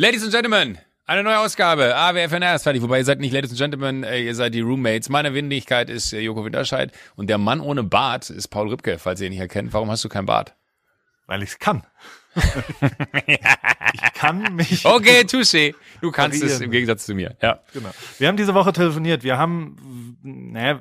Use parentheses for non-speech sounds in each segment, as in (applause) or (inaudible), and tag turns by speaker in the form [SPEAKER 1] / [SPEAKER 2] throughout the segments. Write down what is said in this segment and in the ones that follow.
[SPEAKER 1] Ladies and Gentlemen, eine neue Ausgabe. AWFNR ist fertig. Wobei ihr seid nicht Ladies and Gentlemen, äh, ihr seid die Roommates. Meine Windigkeit ist äh, Joko Winterscheid und der Mann ohne Bart ist Paul Ripke, falls ihr ihn nicht erkennt. Warum hast du keinen Bart?
[SPEAKER 2] Weil ich es kann. (laughs) ich kann mich.
[SPEAKER 1] Okay, touché. Du kannst es im Gegensatz zu mir. Ja.
[SPEAKER 2] Genau. Wir haben diese Woche telefoniert. Wir haben, naja,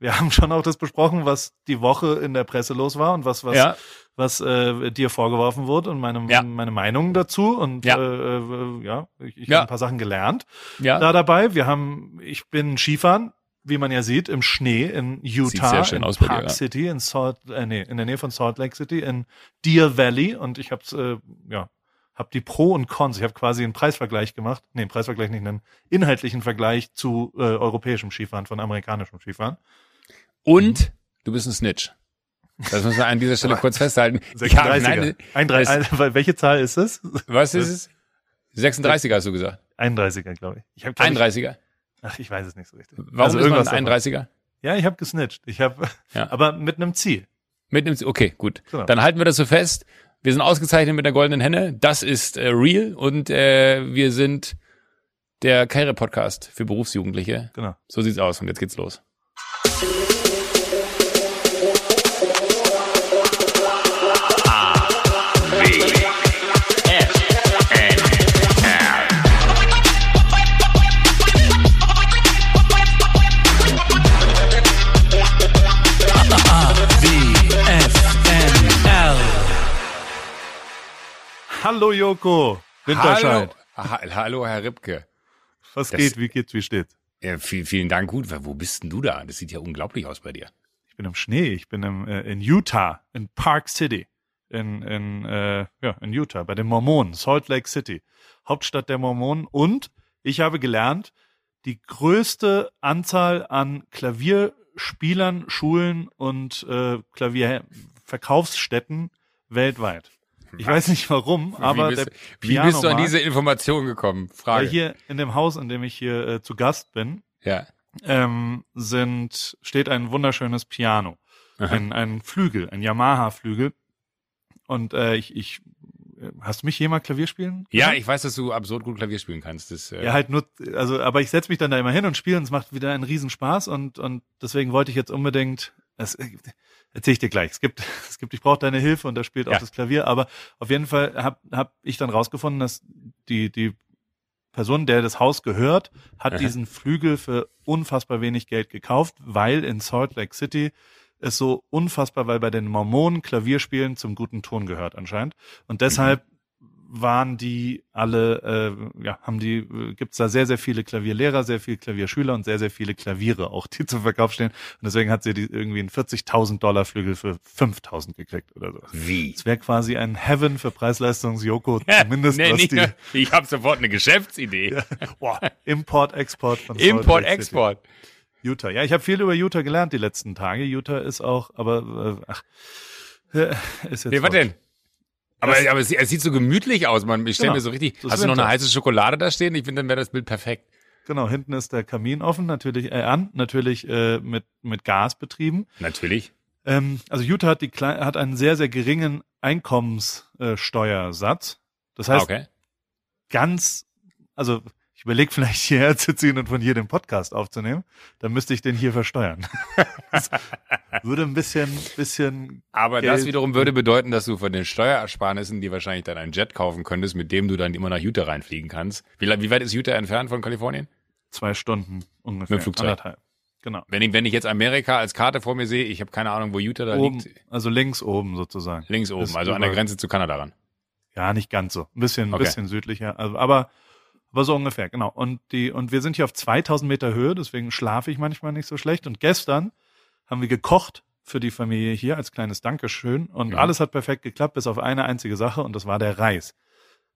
[SPEAKER 2] wir haben schon auch das besprochen, was die Woche in der Presse los war und was, was,
[SPEAKER 1] Ja.
[SPEAKER 2] Was äh, dir vorgeworfen wurde und meine,
[SPEAKER 1] Ja.
[SPEAKER 2] meine Meinung dazu. Und
[SPEAKER 1] Ja.
[SPEAKER 2] äh, äh, ja, ich, ich
[SPEAKER 1] Ja.
[SPEAKER 2] habe ein paar Sachen gelernt
[SPEAKER 1] Ja.
[SPEAKER 2] da dabei. Wir haben, ich bin Skifahren, wie man ja sieht, im Schnee in Utah,
[SPEAKER 1] sehr schön
[SPEAKER 2] in Park
[SPEAKER 1] dir, ja.
[SPEAKER 2] City, in Salt, äh, nee, in der Nähe von Salt Lake City, in Deer Valley. Und ich habe äh, ja, hab die Pro und Cons. Ich habe quasi einen Preisvergleich gemacht. Nee, einen Preisvergleich nicht, einen inhaltlichen Vergleich zu äh, europäischem Skifahren, von amerikanischem Skifahren.
[SPEAKER 1] Und du bist ein Snitch. Das muss man an dieser Stelle kurz festhalten. Ich habe,
[SPEAKER 2] 36er.
[SPEAKER 1] nein,
[SPEAKER 2] Ein, drei, (laughs) ein, welche Zahl ist es?
[SPEAKER 1] was ist es? 36er hast du gesagt.
[SPEAKER 2] 31er, glaube ich. ich hab, glaub
[SPEAKER 1] 31er.
[SPEAKER 2] Ich, ach, ich weiß es nicht so richtig.
[SPEAKER 1] Warum
[SPEAKER 2] Also
[SPEAKER 1] ist man
[SPEAKER 2] irgendwas
[SPEAKER 1] ein
[SPEAKER 2] davon.
[SPEAKER 1] 31er?
[SPEAKER 2] Ja, ich habe gesnitcht. Ich habe, (laughs)
[SPEAKER 1] Ja.
[SPEAKER 2] aber mit einem Ziel.
[SPEAKER 1] Mit einem, okay, gut.
[SPEAKER 2] Genau.
[SPEAKER 1] Dann halten wir das so fest. Wir sind ausgezeichnet mit der goldenen Henne. Das ist äh, real und äh, wir sind der Karriere-Podcast für Berufsjugendliche.
[SPEAKER 2] Genau.
[SPEAKER 1] So sieht's aus und jetzt geht's los.
[SPEAKER 2] Hallo Joko. Winterscheid.
[SPEAKER 1] Hallo, ha hallo Herr Ripke.
[SPEAKER 2] Was
[SPEAKER 1] Das-
[SPEAKER 2] geht? Wie geht's? Wie steht's?
[SPEAKER 1] Ja, viel, vielen Dank. Gut, wo bist denn du da? Das sieht ja unglaublich aus bei dir.
[SPEAKER 2] Ich bin im Schnee. Ich bin im, äh, in Utah, in Park City, in, in, äh, ja, in Utah, bei den Mormonen, Salt Lake City, Hauptstadt der Mormonen. Und ich habe gelernt, die größte Anzahl an Klavierspielern, Schulen und äh, Klavierverkaufsstätten weltweit. Ich weiß nicht warum, aber
[SPEAKER 1] wie bist, wie bist du an diese Information gekommen?
[SPEAKER 2] weil
[SPEAKER 1] Frage.
[SPEAKER 2] hier in dem Haus, in dem ich hier äh, zu Gast bin,
[SPEAKER 1] ja.
[SPEAKER 2] ähm, sind, steht ein wunderschönes Piano.
[SPEAKER 1] Aha.
[SPEAKER 2] Ein, ein Flügel, ein Yamaha-Flügel. Und äh, ich, ich, äh, hast du mich jemals Klavier spielen?
[SPEAKER 1] ja, ich weiß, dass du absurd gut Klavier spielen kannst. Das, äh,
[SPEAKER 2] Ja, halt nur, also, aber ich setze mich dann da immer hin und spiele und es macht wieder einen Riesenspaß und, und deswegen wollte ich jetzt unbedingt, das äh, erzähle ich dir gleich. Es gibt, (laughs) es gibt, ich brauche deine Hilfe und da spielt auch
[SPEAKER 1] Ja.
[SPEAKER 2] das Klavier, aber auf jeden Fall habe hab ich dann rausgefunden, dass die, die Person, der das Haus gehört, hat
[SPEAKER 1] Aha.
[SPEAKER 2] diesen Flügel für unfassbar wenig Geld gekauft, weil in Salt Lake City es so unfassbar, weil bei den Mormonen Klavierspielen zum guten Ton gehört anscheinend. Und deshalb waren die alle, äh, ja, haben die, äh, gibt's da sehr, sehr viele Klavierlehrer, sehr viele Klavierschüler und sehr, sehr viele Klaviere auch, die (laughs) zum Verkauf stehen. Und deswegen hat sie die irgendwie einen 40.000 Dollar Flügel für 5.000 gekriegt oder so.
[SPEAKER 1] wie?
[SPEAKER 2] Es wäre quasi ein Heaven für Preis-Leistungs-Joko, (laughs) zumindest
[SPEAKER 1] nee,
[SPEAKER 2] was
[SPEAKER 1] nicht,
[SPEAKER 2] die
[SPEAKER 1] ich habe sofort eine Geschäftsidee.
[SPEAKER 2] Boah, Import, Export von
[SPEAKER 1] Import. Export.
[SPEAKER 2] Utah. Ja, ich habe viel über Utah gelernt die letzten Tage. Utah ist auch, aber äh, ach, äh, ist jetzt.
[SPEAKER 1] Nee, was denn? Aber,
[SPEAKER 2] Das-
[SPEAKER 1] aber es, es sieht so gemütlich aus, man. Ich stelle
[SPEAKER 2] Genau.
[SPEAKER 1] mir so richtig. Hast du noch eine heiße Schokolade da stehen? Ich finde, dann wäre das Bild perfekt.
[SPEAKER 2] Genau, hinten ist der Kamin offen, natürlich äh, an, natürlich äh, mit mit Gas betrieben.
[SPEAKER 1] Natürlich.
[SPEAKER 2] Ähm, also Utah hat die hat einen sehr sehr geringen Einkommenssteuersatz. Äh, das
[SPEAKER 1] Ah,
[SPEAKER 2] heißt
[SPEAKER 1] okay.
[SPEAKER 2] ganz, also ich überlege vielleicht hierher zu ziehen und von hier den Podcast aufzunehmen. Dann müsste ich den hier versteuern. (laughs) würde ein bisschen bisschen
[SPEAKER 1] Aber
[SPEAKER 2] Geld-
[SPEAKER 1] das wiederum würde bedeuten, dass du von den Steuerersparnissen, die wahrscheinlich dann einen Jet kaufen könntest, mit dem du dann immer nach Utah reinfliegen kannst. Wie, wie weit ist Utah entfernt von Kalifornien?
[SPEAKER 2] zwei Stunden ungefähr.
[SPEAKER 1] Mit dem Flugzeug.
[SPEAKER 2] Anderthalb. Genau.
[SPEAKER 1] Wenn ich, wenn ich jetzt Amerika als Karte vor mir sehe, ich habe keine Ahnung, wo Utah da
[SPEAKER 2] Oben,
[SPEAKER 1] liegt.
[SPEAKER 2] also links oben sozusagen.
[SPEAKER 1] Links oben,
[SPEAKER 2] Ist
[SPEAKER 1] also an der Grenze zu Kanada ran.
[SPEAKER 2] Ja, nicht ganz so. Ein bisschen, ein
[SPEAKER 1] Okay.
[SPEAKER 2] bisschen südlicher. Also, aber, aber so ungefähr, genau. Und die, und wir sind hier auf 2000 Meter Höhe, deswegen schlafe ich manchmal nicht so schlecht. Und gestern haben wir gekocht für die Familie hier als kleines Dankeschön. Und
[SPEAKER 1] Mhm.
[SPEAKER 2] alles hat perfekt geklappt, bis auf eine einzige Sache. Und das war der Reis.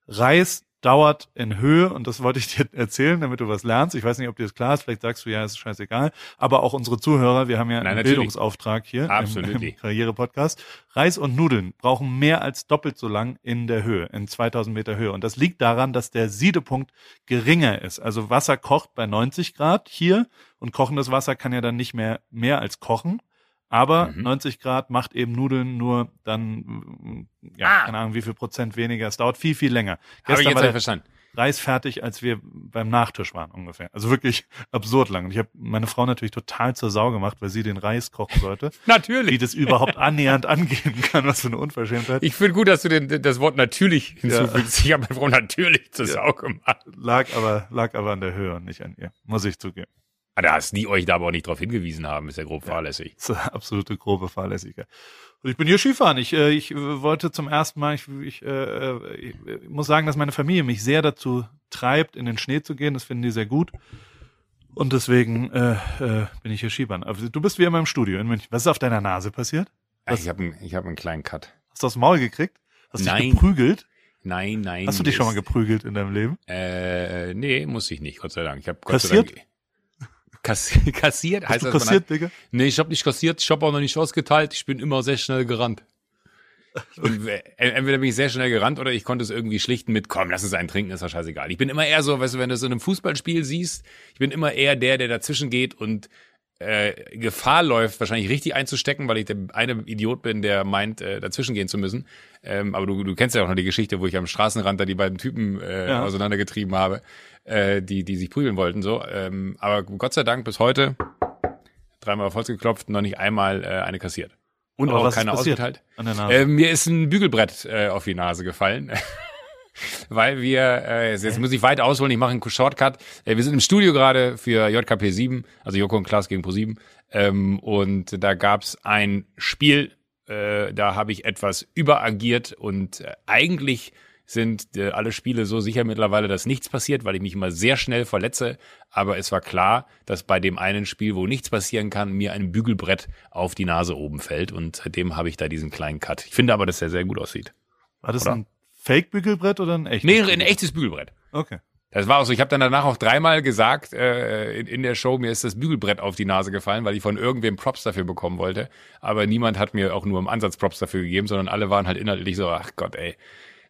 [SPEAKER 2] Reis dauert in Höhe und das wollte ich dir (laughs) erzählen, damit du was lernst. Ich weiß nicht, ob dir das klar ist, vielleicht sagst du, ja, ist scheißegal. Aber auch unsere Zuhörer, wir haben ja
[SPEAKER 1] Nein,
[SPEAKER 2] einen
[SPEAKER 1] natürlich.
[SPEAKER 2] Bildungsauftrag hier im,
[SPEAKER 1] Absolutely.
[SPEAKER 2] im Karriere-Podcast. Reis und Nudeln brauchen mehr als doppelt so lang in der Höhe, in 2000 Meter Höhe. Und das liegt daran, dass der Siedepunkt geringer ist. Also Wasser kocht bei 90 Grad hier und kochendes Wasser kann ja dann nicht mehr mehr als kochen. Aber
[SPEAKER 1] Mhm.
[SPEAKER 2] 90 Grad macht eben Nudeln nur dann, mm, ja,
[SPEAKER 1] Ah.
[SPEAKER 2] keine Ahnung, wie viel Prozent weniger. Es dauert viel, viel länger.
[SPEAKER 1] Habe ich
[SPEAKER 2] Gestern
[SPEAKER 1] jetzt
[SPEAKER 2] war der,
[SPEAKER 1] verstanden.
[SPEAKER 2] Reis fertig, als wir beim Nachtisch waren ungefähr. Also wirklich (laughs) absurd lang. Und ich habe meine Frau natürlich total zur Sau gemacht, weil sie den Reis kochen sollte. (laughs)
[SPEAKER 1] Natürlich.
[SPEAKER 2] Wie das überhaupt annähernd angehen kann, was für eine Unverschämtheit.
[SPEAKER 1] Ich finde gut, dass du den, das Wort natürlich hinzufügst. Ja. Ich habe meine Frau natürlich zur ja. Sau gemacht.
[SPEAKER 2] Lag aber, lag aber an der Höhe und nicht an ihr. Muss ich zugeben.
[SPEAKER 1] Ah, dass die euch da aber auch nicht darauf hingewiesen haben, ist ja grob ja, fahrlässig.
[SPEAKER 2] Das (laughs) ist eine absolute grobe Fahrlässigkeit. Und ich bin hier Skifahren. Ich, äh, ich wollte zum ersten Mal, ich, ich, äh, ich muss sagen, dass meine Familie mich sehr dazu treibt, in den Schnee zu gehen. Das finden die sehr gut. Und deswegen äh, äh, bin ich hier Skifahren. Aber du bist wie immer im Studio in München. Was ist auf deiner Nase passiert?
[SPEAKER 1] Was? Ich habe einen, ich hab einen kleinen Cut.
[SPEAKER 2] Hast du aufs Maul gekriegt? Hast du
[SPEAKER 1] dich
[SPEAKER 2] geprügelt?
[SPEAKER 1] Nein, nein.
[SPEAKER 2] Hast du dich schon mal geprügelt in deinem Leben?
[SPEAKER 1] Äh, nee, muss ich nicht, Gott sei Dank. Ich habe Gott
[SPEAKER 2] Kassiert?
[SPEAKER 1] sei Dank Kass (laughs) kassiert?
[SPEAKER 2] Hast
[SPEAKER 1] heißt
[SPEAKER 2] du
[SPEAKER 1] das,
[SPEAKER 2] kassiert, Digga?
[SPEAKER 1] Nee, ich habe nicht kassiert, ich habe auch noch nicht ausgeteilt, ich bin immer sehr schnell gerannt. Äh, entweder bin ich sehr schnell gerannt oder ich konnte es irgendwie schlichten mit, komm, lass uns einen trinken, ist doch scheißegal. Ich bin immer eher so, weißt du, wenn du so in einem Fußballspiel siehst, ich bin immer eher der, der dazwischen geht und äh, Gefahr läuft, wahrscheinlich richtig einzustecken, weil ich der eine Idiot bin, der meint, äh, dazwischen gehen zu müssen. Ähm, aber du, du kennst ja auch noch die Geschichte, wo ich am Straßenrand da die beiden Typen äh, ja. auseinandergetrieben habe, äh, die, die sich prügeln wollten. So, ähm, aber Gott sei Dank bis heute dreimal auf Holz geklopft, noch nicht einmal äh, eine kassiert. Und
[SPEAKER 2] Aber
[SPEAKER 1] auch
[SPEAKER 2] was
[SPEAKER 1] keine
[SPEAKER 2] ist passiert
[SPEAKER 1] ausgeteilt.
[SPEAKER 2] An der Nase.
[SPEAKER 1] Äh, mir ist ein Bügelbrett äh, auf die Nase gefallen. (laughs) Weil wir, äh, jetzt, jetzt muss ich weit ausholen, ich mache einen Shortcut. Äh, wir sind im Studio gerade für JKP 7, also Joko und Klaas gegen Pro 7. Ähm, und da gab's ein Spiel, äh, da habe ich etwas überagiert und äh, eigentlich sind äh, alle Spiele so sicher mittlerweile, dass nichts passiert, weil ich mich immer sehr schnell verletze. Aber es war klar, dass bei dem einen Spiel, wo nichts passieren kann, mir ein Bügelbrett auf die Nase oben fällt. Und seitdem habe ich da diesen kleinen Cut. Ich finde aber, dass der sehr gut aussieht.
[SPEAKER 2] War das
[SPEAKER 1] Oder?
[SPEAKER 2] ein Fake-Bügelbrett oder ein echtes?
[SPEAKER 1] Nee, ein echtes Bügelbrett.
[SPEAKER 2] Okay.
[SPEAKER 1] Das war auch so. Ich habe dann danach auch dreimal gesagt äh, in, in der Show, mir ist das Bügelbrett auf die Nase gefallen, weil ich von irgendwem Props dafür bekommen wollte. Aber niemand hat mir auch nur im Ansatz Props dafür gegeben, sondern alle waren halt inhaltlich so, ach Gott, ey,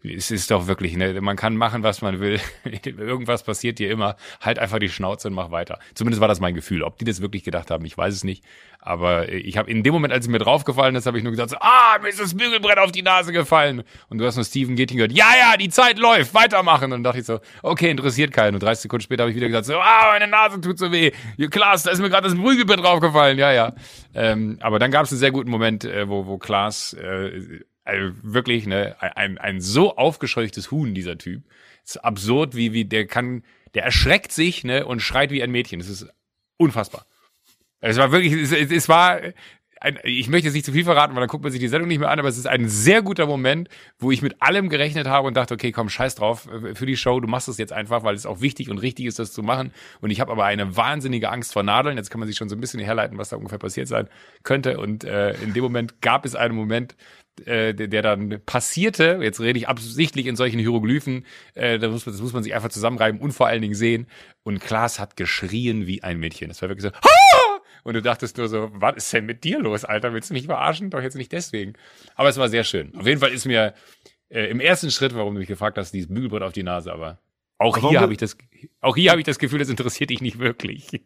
[SPEAKER 1] es ist doch wirklich, ne, man kann machen, was man will. (laughs) Irgendwas passiert dir immer. Halt einfach die Schnauze und mach weiter. Zumindest war das mein Gefühl. Ob die das wirklich gedacht haben, ich weiß es nicht. Aber ich habe in dem Moment, als es mir draufgefallen ist, habe ich nur gesagt, so, ah, mir ist das Bügelbrett auf die Nase gefallen. Und du hast nur Steven Getting gehört, ja, ja, die Zeit läuft, weitermachen. Und dann dachte ich so, okay, interessiert keinen. Und 30 Sekunden später habe ich wieder gesagt, so, ah, meine Nase tut so weh. Klaas, da ist mir gerade das Bügelbrett draufgefallen. Ja, ja. Ähm, aber dann gab es einen sehr guten Moment, äh, wo, wo Klaas äh, also wirklich, ne, ein, ein so aufgescheuchtes Huhn, dieser Typ. ist absurd, wie, wie, der kann, der erschreckt sich, ne, und schreit wie ein Mädchen. Das ist unfassbar. Es war wirklich, es, es war, ein, ich möchte jetzt nicht zu viel verraten, weil dann guckt man sich die Sendung nicht mehr an, aber es ist ein sehr guter Moment, wo ich mit allem gerechnet habe und dachte, okay, komm, scheiß drauf äh, für die Show, du machst es jetzt einfach, weil es auch wichtig und richtig ist, das zu machen. Und ich habe aber eine wahnsinnige Angst vor Nadeln. Jetzt kann man sich schon so ein bisschen herleiten, was da ungefähr passiert sein könnte. Und äh, in dem Moment gab es einen Moment, äh, der, dann passierte, jetzt rede ich absichtlich in solchen Hieroglyphen, äh, da muss, das muss man sich einfach zusammenreiben und vor allen Dingen sehen. Und Klaas hat geschrien wie ein Mädchen. Das war wirklich so, Hah! und du dachtest nur so, was ist denn mit dir los, Alter? Willst du mich verarschen? Doch jetzt nicht deswegen. Aber es war sehr schön. Auf jeden Fall ist mir äh, im ersten Schritt, warum du mich gefragt hast, dieses Bügelbrett auf die Nase, aber auch
[SPEAKER 2] Aber
[SPEAKER 1] hier
[SPEAKER 2] warum-
[SPEAKER 1] habe ich das, auch hier habe ich das Gefühl, das interessiert dich nicht wirklich.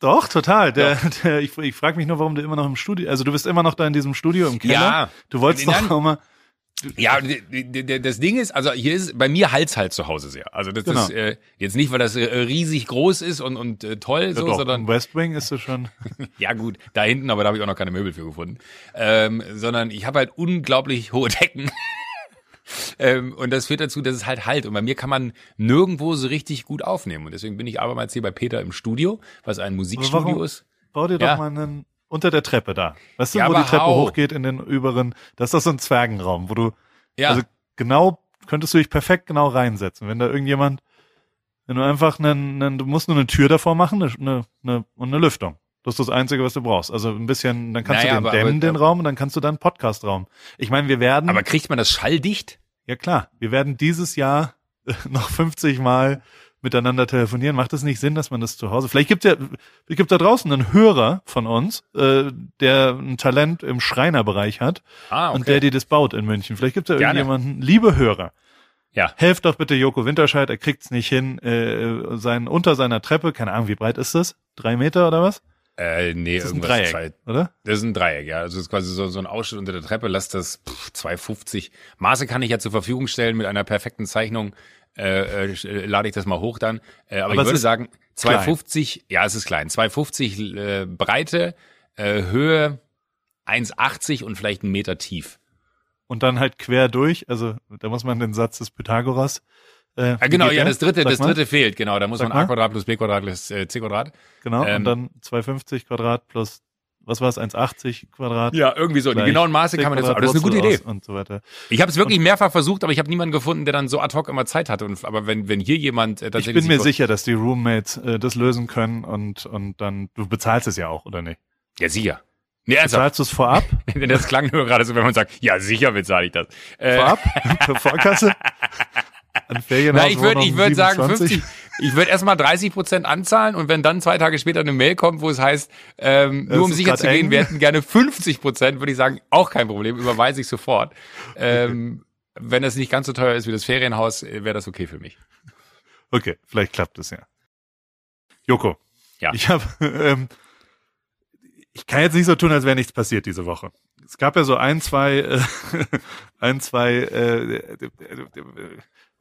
[SPEAKER 2] Doch, total. Der, (laughs) der, ich ich frage mich nur, warum du immer noch im Studio, also du bist immer noch da in diesem Studio im Keller.
[SPEAKER 1] Ja.
[SPEAKER 2] Du wolltest doch auch mal,
[SPEAKER 1] Ja, das Ding ist, also hier ist bei mir halt's halt zu Hause sehr. Also das
[SPEAKER 2] Genau.
[SPEAKER 1] ist äh, jetzt nicht, weil das äh, riesig groß ist und und äh, toll
[SPEAKER 2] ja
[SPEAKER 1] so,
[SPEAKER 2] doch,
[SPEAKER 1] sondern
[SPEAKER 2] im West Wing ist es schon, (laughs)
[SPEAKER 1] ja gut, da hinten, aber da habe ich auch noch keine Möbel für gefunden. Ähm, sondern ich habe halt unglaublich hohe Decken. Ähm, und das führt dazu, dass es halt halt. Und bei mir kann man nirgendwo so richtig gut aufnehmen. Und deswegen bin ich abermals hier bei Peter im Studio, was ein Musikstudio
[SPEAKER 2] warum?
[SPEAKER 1] ist.
[SPEAKER 2] bau dir
[SPEAKER 1] Ja.
[SPEAKER 2] doch mal einen, unter der Treppe da. Weißt du,
[SPEAKER 1] Ja,
[SPEAKER 2] wo die Treppe
[SPEAKER 1] hau.
[SPEAKER 2] hochgeht in den überen, das ist doch so ein Zwergenraum, wo du,
[SPEAKER 1] Ja,
[SPEAKER 2] also genau, könntest du dich perfekt genau reinsetzen. Wenn da irgendjemand, wenn du einfach einen, einen du musst nur eine Tür davor machen, eine, eine, und eine Lüftung. Das ist das Einzige, was du brauchst. Also ein bisschen, dann kannst
[SPEAKER 1] Naja,
[SPEAKER 2] du den
[SPEAKER 1] aber-
[SPEAKER 2] dämmen,
[SPEAKER 1] aber-
[SPEAKER 2] den Raum, und dann kannst du dann Podcastraum. Ich meine, wir werden,
[SPEAKER 1] aber kriegt man das schalldicht?
[SPEAKER 2] Ja klar, wir werden dieses Jahr (laughs) noch 50 Mal miteinander telefonieren. Macht es nicht Sinn, dass man das zu Hause? Vielleicht gibt ja, gibt da draußen einen Hörer von uns, äh, der ein Talent im Schreinerbereich hat
[SPEAKER 1] Ah,
[SPEAKER 2] und der dir das baut in München. Vielleicht gibt es da
[SPEAKER 1] Gerne.
[SPEAKER 2] irgendjemanden, liebe Hörer,
[SPEAKER 1] Ja.
[SPEAKER 2] helft doch bitte Joko Winterscheid, er kriegt's nicht hin, äh, sein, unter seiner Treppe, keine Ahnung, wie breit ist das? Drei Meter oder was?
[SPEAKER 1] Äh, nee,
[SPEAKER 2] Das ist ein
[SPEAKER 1] irgendwas
[SPEAKER 2] Dreieck,
[SPEAKER 1] zwei-
[SPEAKER 2] oder?
[SPEAKER 1] Das ist ein Dreieck, ja. Also es ist quasi so, so ein Ausschnitt unter der Treppe. Lass das pff, 2,50. Maße kann ich ja zur Verfügung stellen mit einer perfekten Zeichnung äh, äh, lade ich das mal hoch dann. Äh, aber,
[SPEAKER 2] Aber
[SPEAKER 1] ich würde sagen, 250, ja, es ist klein. 250 äh, Breite, äh, Höhe 1,80 und vielleicht einen Meter tief.
[SPEAKER 2] Und dann halt quer durch, also da muss man den Satz des Pythagoras. Äh,
[SPEAKER 1] Ah, genau, ja, das dritte, das
[SPEAKER 2] mal.
[SPEAKER 1] dritte fehlt, genau. Da muss
[SPEAKER 2] Sag
[SPEAKER 1] man a. Quadrat plus b Quadrat plus äh, c Quadrat.
[SPEAKER 2] Genau,
[SPEAKER 1] ähm,
[SPEAKER 2] und dann 250 Quadrat plus, was war es, 1,80 Quadrat.
[SPEAKER 1] Ja, irgendwie so. Die genauen Maße kann man jetzt, aber das ist eine gute Idee.
[SPEAKER 2] Und so weiter.
[SPEAKER 1] Ich habe es wirklich mehrfach versucht, aber ich habe niemanden gefunden, der dann so ad hoc immer Zeit hatte. Und, aber wenn, wenn hier jemand äh,
[SPEAKER 2] Ich
[SPEAKER 1] tatsächlich.
[SPEAKER 2] bin mir
[SPEAKER 1] sich-
[SPEAKER 2] sicher, dass die Roommates äh, das lösen können und, und dann, du bezahlst es ja auch, oder nicht?
[SPEAKER 1] Ja, sicher. Nee, ernsthaft.
[SPEAKER 2] Bezahlst du es vorab? (laughs)
[SPEAKER 1] Das klang nur gerade so, wenn man sagt, ja, sicher bezahle ich das. Äh,
[SPEAKER 2] Vorab? Vorkasse? (laughs) An
[SPEAKER 1] Na, ich würde ich würd sagen
[SPEAKER 2] 27?
[SPEAKER 1] 50, ich würde erstmal 30 Prozent anzahlen und wenn dann zwei Tage später eine Mail kommt, wo es heißt, ähm, nur um sicher zu gehen,
[SPEAKER 2] eng.
[SPEAKER 1] wir hätten gerne 50 Prozent, würde ich sagen, auch kein Problem, überweise ich sofort. Ähm, Wenn das nicht ganz so teuer ist wie das Ferienhaus, wäre das okay für mich.
[SPEAKER 2] Okay, vielleicht klappt es ja. Joko.
[SPEAKER 1] Ja.
[SPEAKER 2] Ich habe, ähm, ich kann jetzt nicht so tun, als wäre nichts passiert diese Woche. Es gab ja so ein, zwei, äh, (laughs) ein, zwei, äh,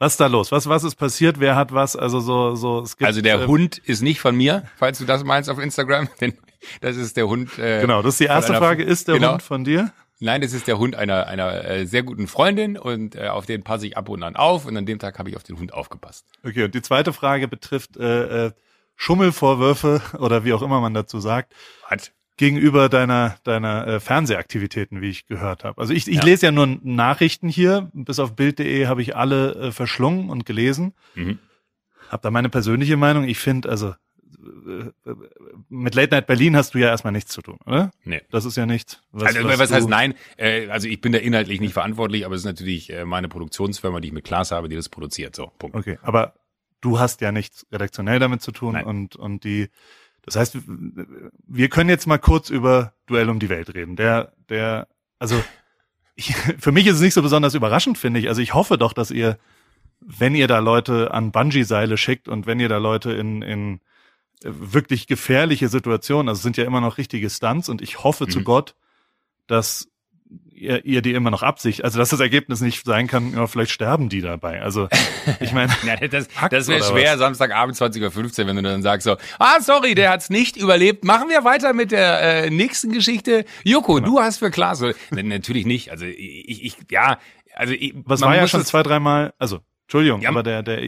[SPEAKER 2] was ist da los? Was, was ist passiert? Wer hat was? Also so, so, es gibt,
[SPEAKER 1] Also der
[SPEAKER 2] äh,
[SPEAKER 1] Hund ist nicht von mir, falls du das meinst auf Instagram, (laughs) denn das ist der Hund. Äh,
[SPEAKER 2] Genau, das ist die erste
[SPEAKER 1] einer-
[SPEAKER 2] Frage. Ist der
[SPEAKER 1] genau.
[SPEAKER 2] Hund von dir?
[SPEAKER 1] Nein, das ist der Hund einer einer äh, sehr guten Freundin und äh, auf den passe ich ab und an auf und an dem Tag habe ich auf den Hund aufgepasst.
[SPEAKER 2] Okay, und die zweite Frage betrifft äh, äh, Schummelvorwürfe (laughs) oder wie auch immer man dazu sagt.
[SPEAKER 1] Hat
[SPEAKER 2] gegenüber deiner deiner äh, Fernsehaktivitäten, wie ich gehört habe. Also ich, ich
[SPEAKER 1] Ja.
[SPEAKER 2] lese ja nur Nachrichten hier, bis auf Bild.de habe ich alle äh, verschlungen und gelesen.
[SPEAKER 1] Mhm.
[SPEAKER 2] Hab da meine persönliche Meinung. Ich finde, also äh, mit Late Night Berlin hast du ja erstmal nichts zu tun, oder?
[SPEAKER 1] Nee.
[SPEAKER 2] Das ist ja nichts. Was,
[SPEAKER 1] also was,
[SPEAKER 2] du-
[SPEAKER 1] heißt nein? Äh, also ich bin da inhaltlich nicht verantwortlich, aber es ist natürlich äh, meine Produktionsfirma, die ich mit Klaas habe, die das produziert. So, Punkt.
[SPEAKER 2] Okay, aber du hast ja nichts redaktionell damit zu tun
[SPEAKER 1] Nein.
[SPEAKER 2] und und die das heißt, wir können jetzt mal kurz über Duell um die Welt reden. Der der also ich, (laughs) für mich ist es nicht so besonders überraschend, finde ich. Also ich hoffe doch, dass ihr wenn ihr da Leute an Bungee Seile schickt und wenn ihr da Leute in in äh, wirklich gefährliche Situationen, also es sind ja immer noch richtige Stunts und ich hoffe zu
[SPEAKER 1] Mhm.
[SPEAKER 2] Gott, dass ihr, ihr die immer noch absicht, also dass das Ergebnis nicht sein kann, ja, vielleicht sterben die dabei. Also (laughs) ich meine,
[SPEAKER 1] Ja, das das wäre schwer,
[SPEAKER 2] was?
[SPEAKER 1] Samstagabend 20.15 Uhr, wenn du dann sagst so, ah, sorry, der hat's nicht überlebt. Machen wir weiter mit der äh, nächsten Geschichte. Joko,
[SPEAKER 2] Genau.
[SPEAKER 1] du hast für Klaas. So, nee, natürlich nicht. Also ich, ich ja, also ich,
[SPEAKER 2] Was war ja schon zwei, dreimal, also, Entschuldigung,
[SPEAKER 1] Ja,
[SPEAKER 2] aber der, der,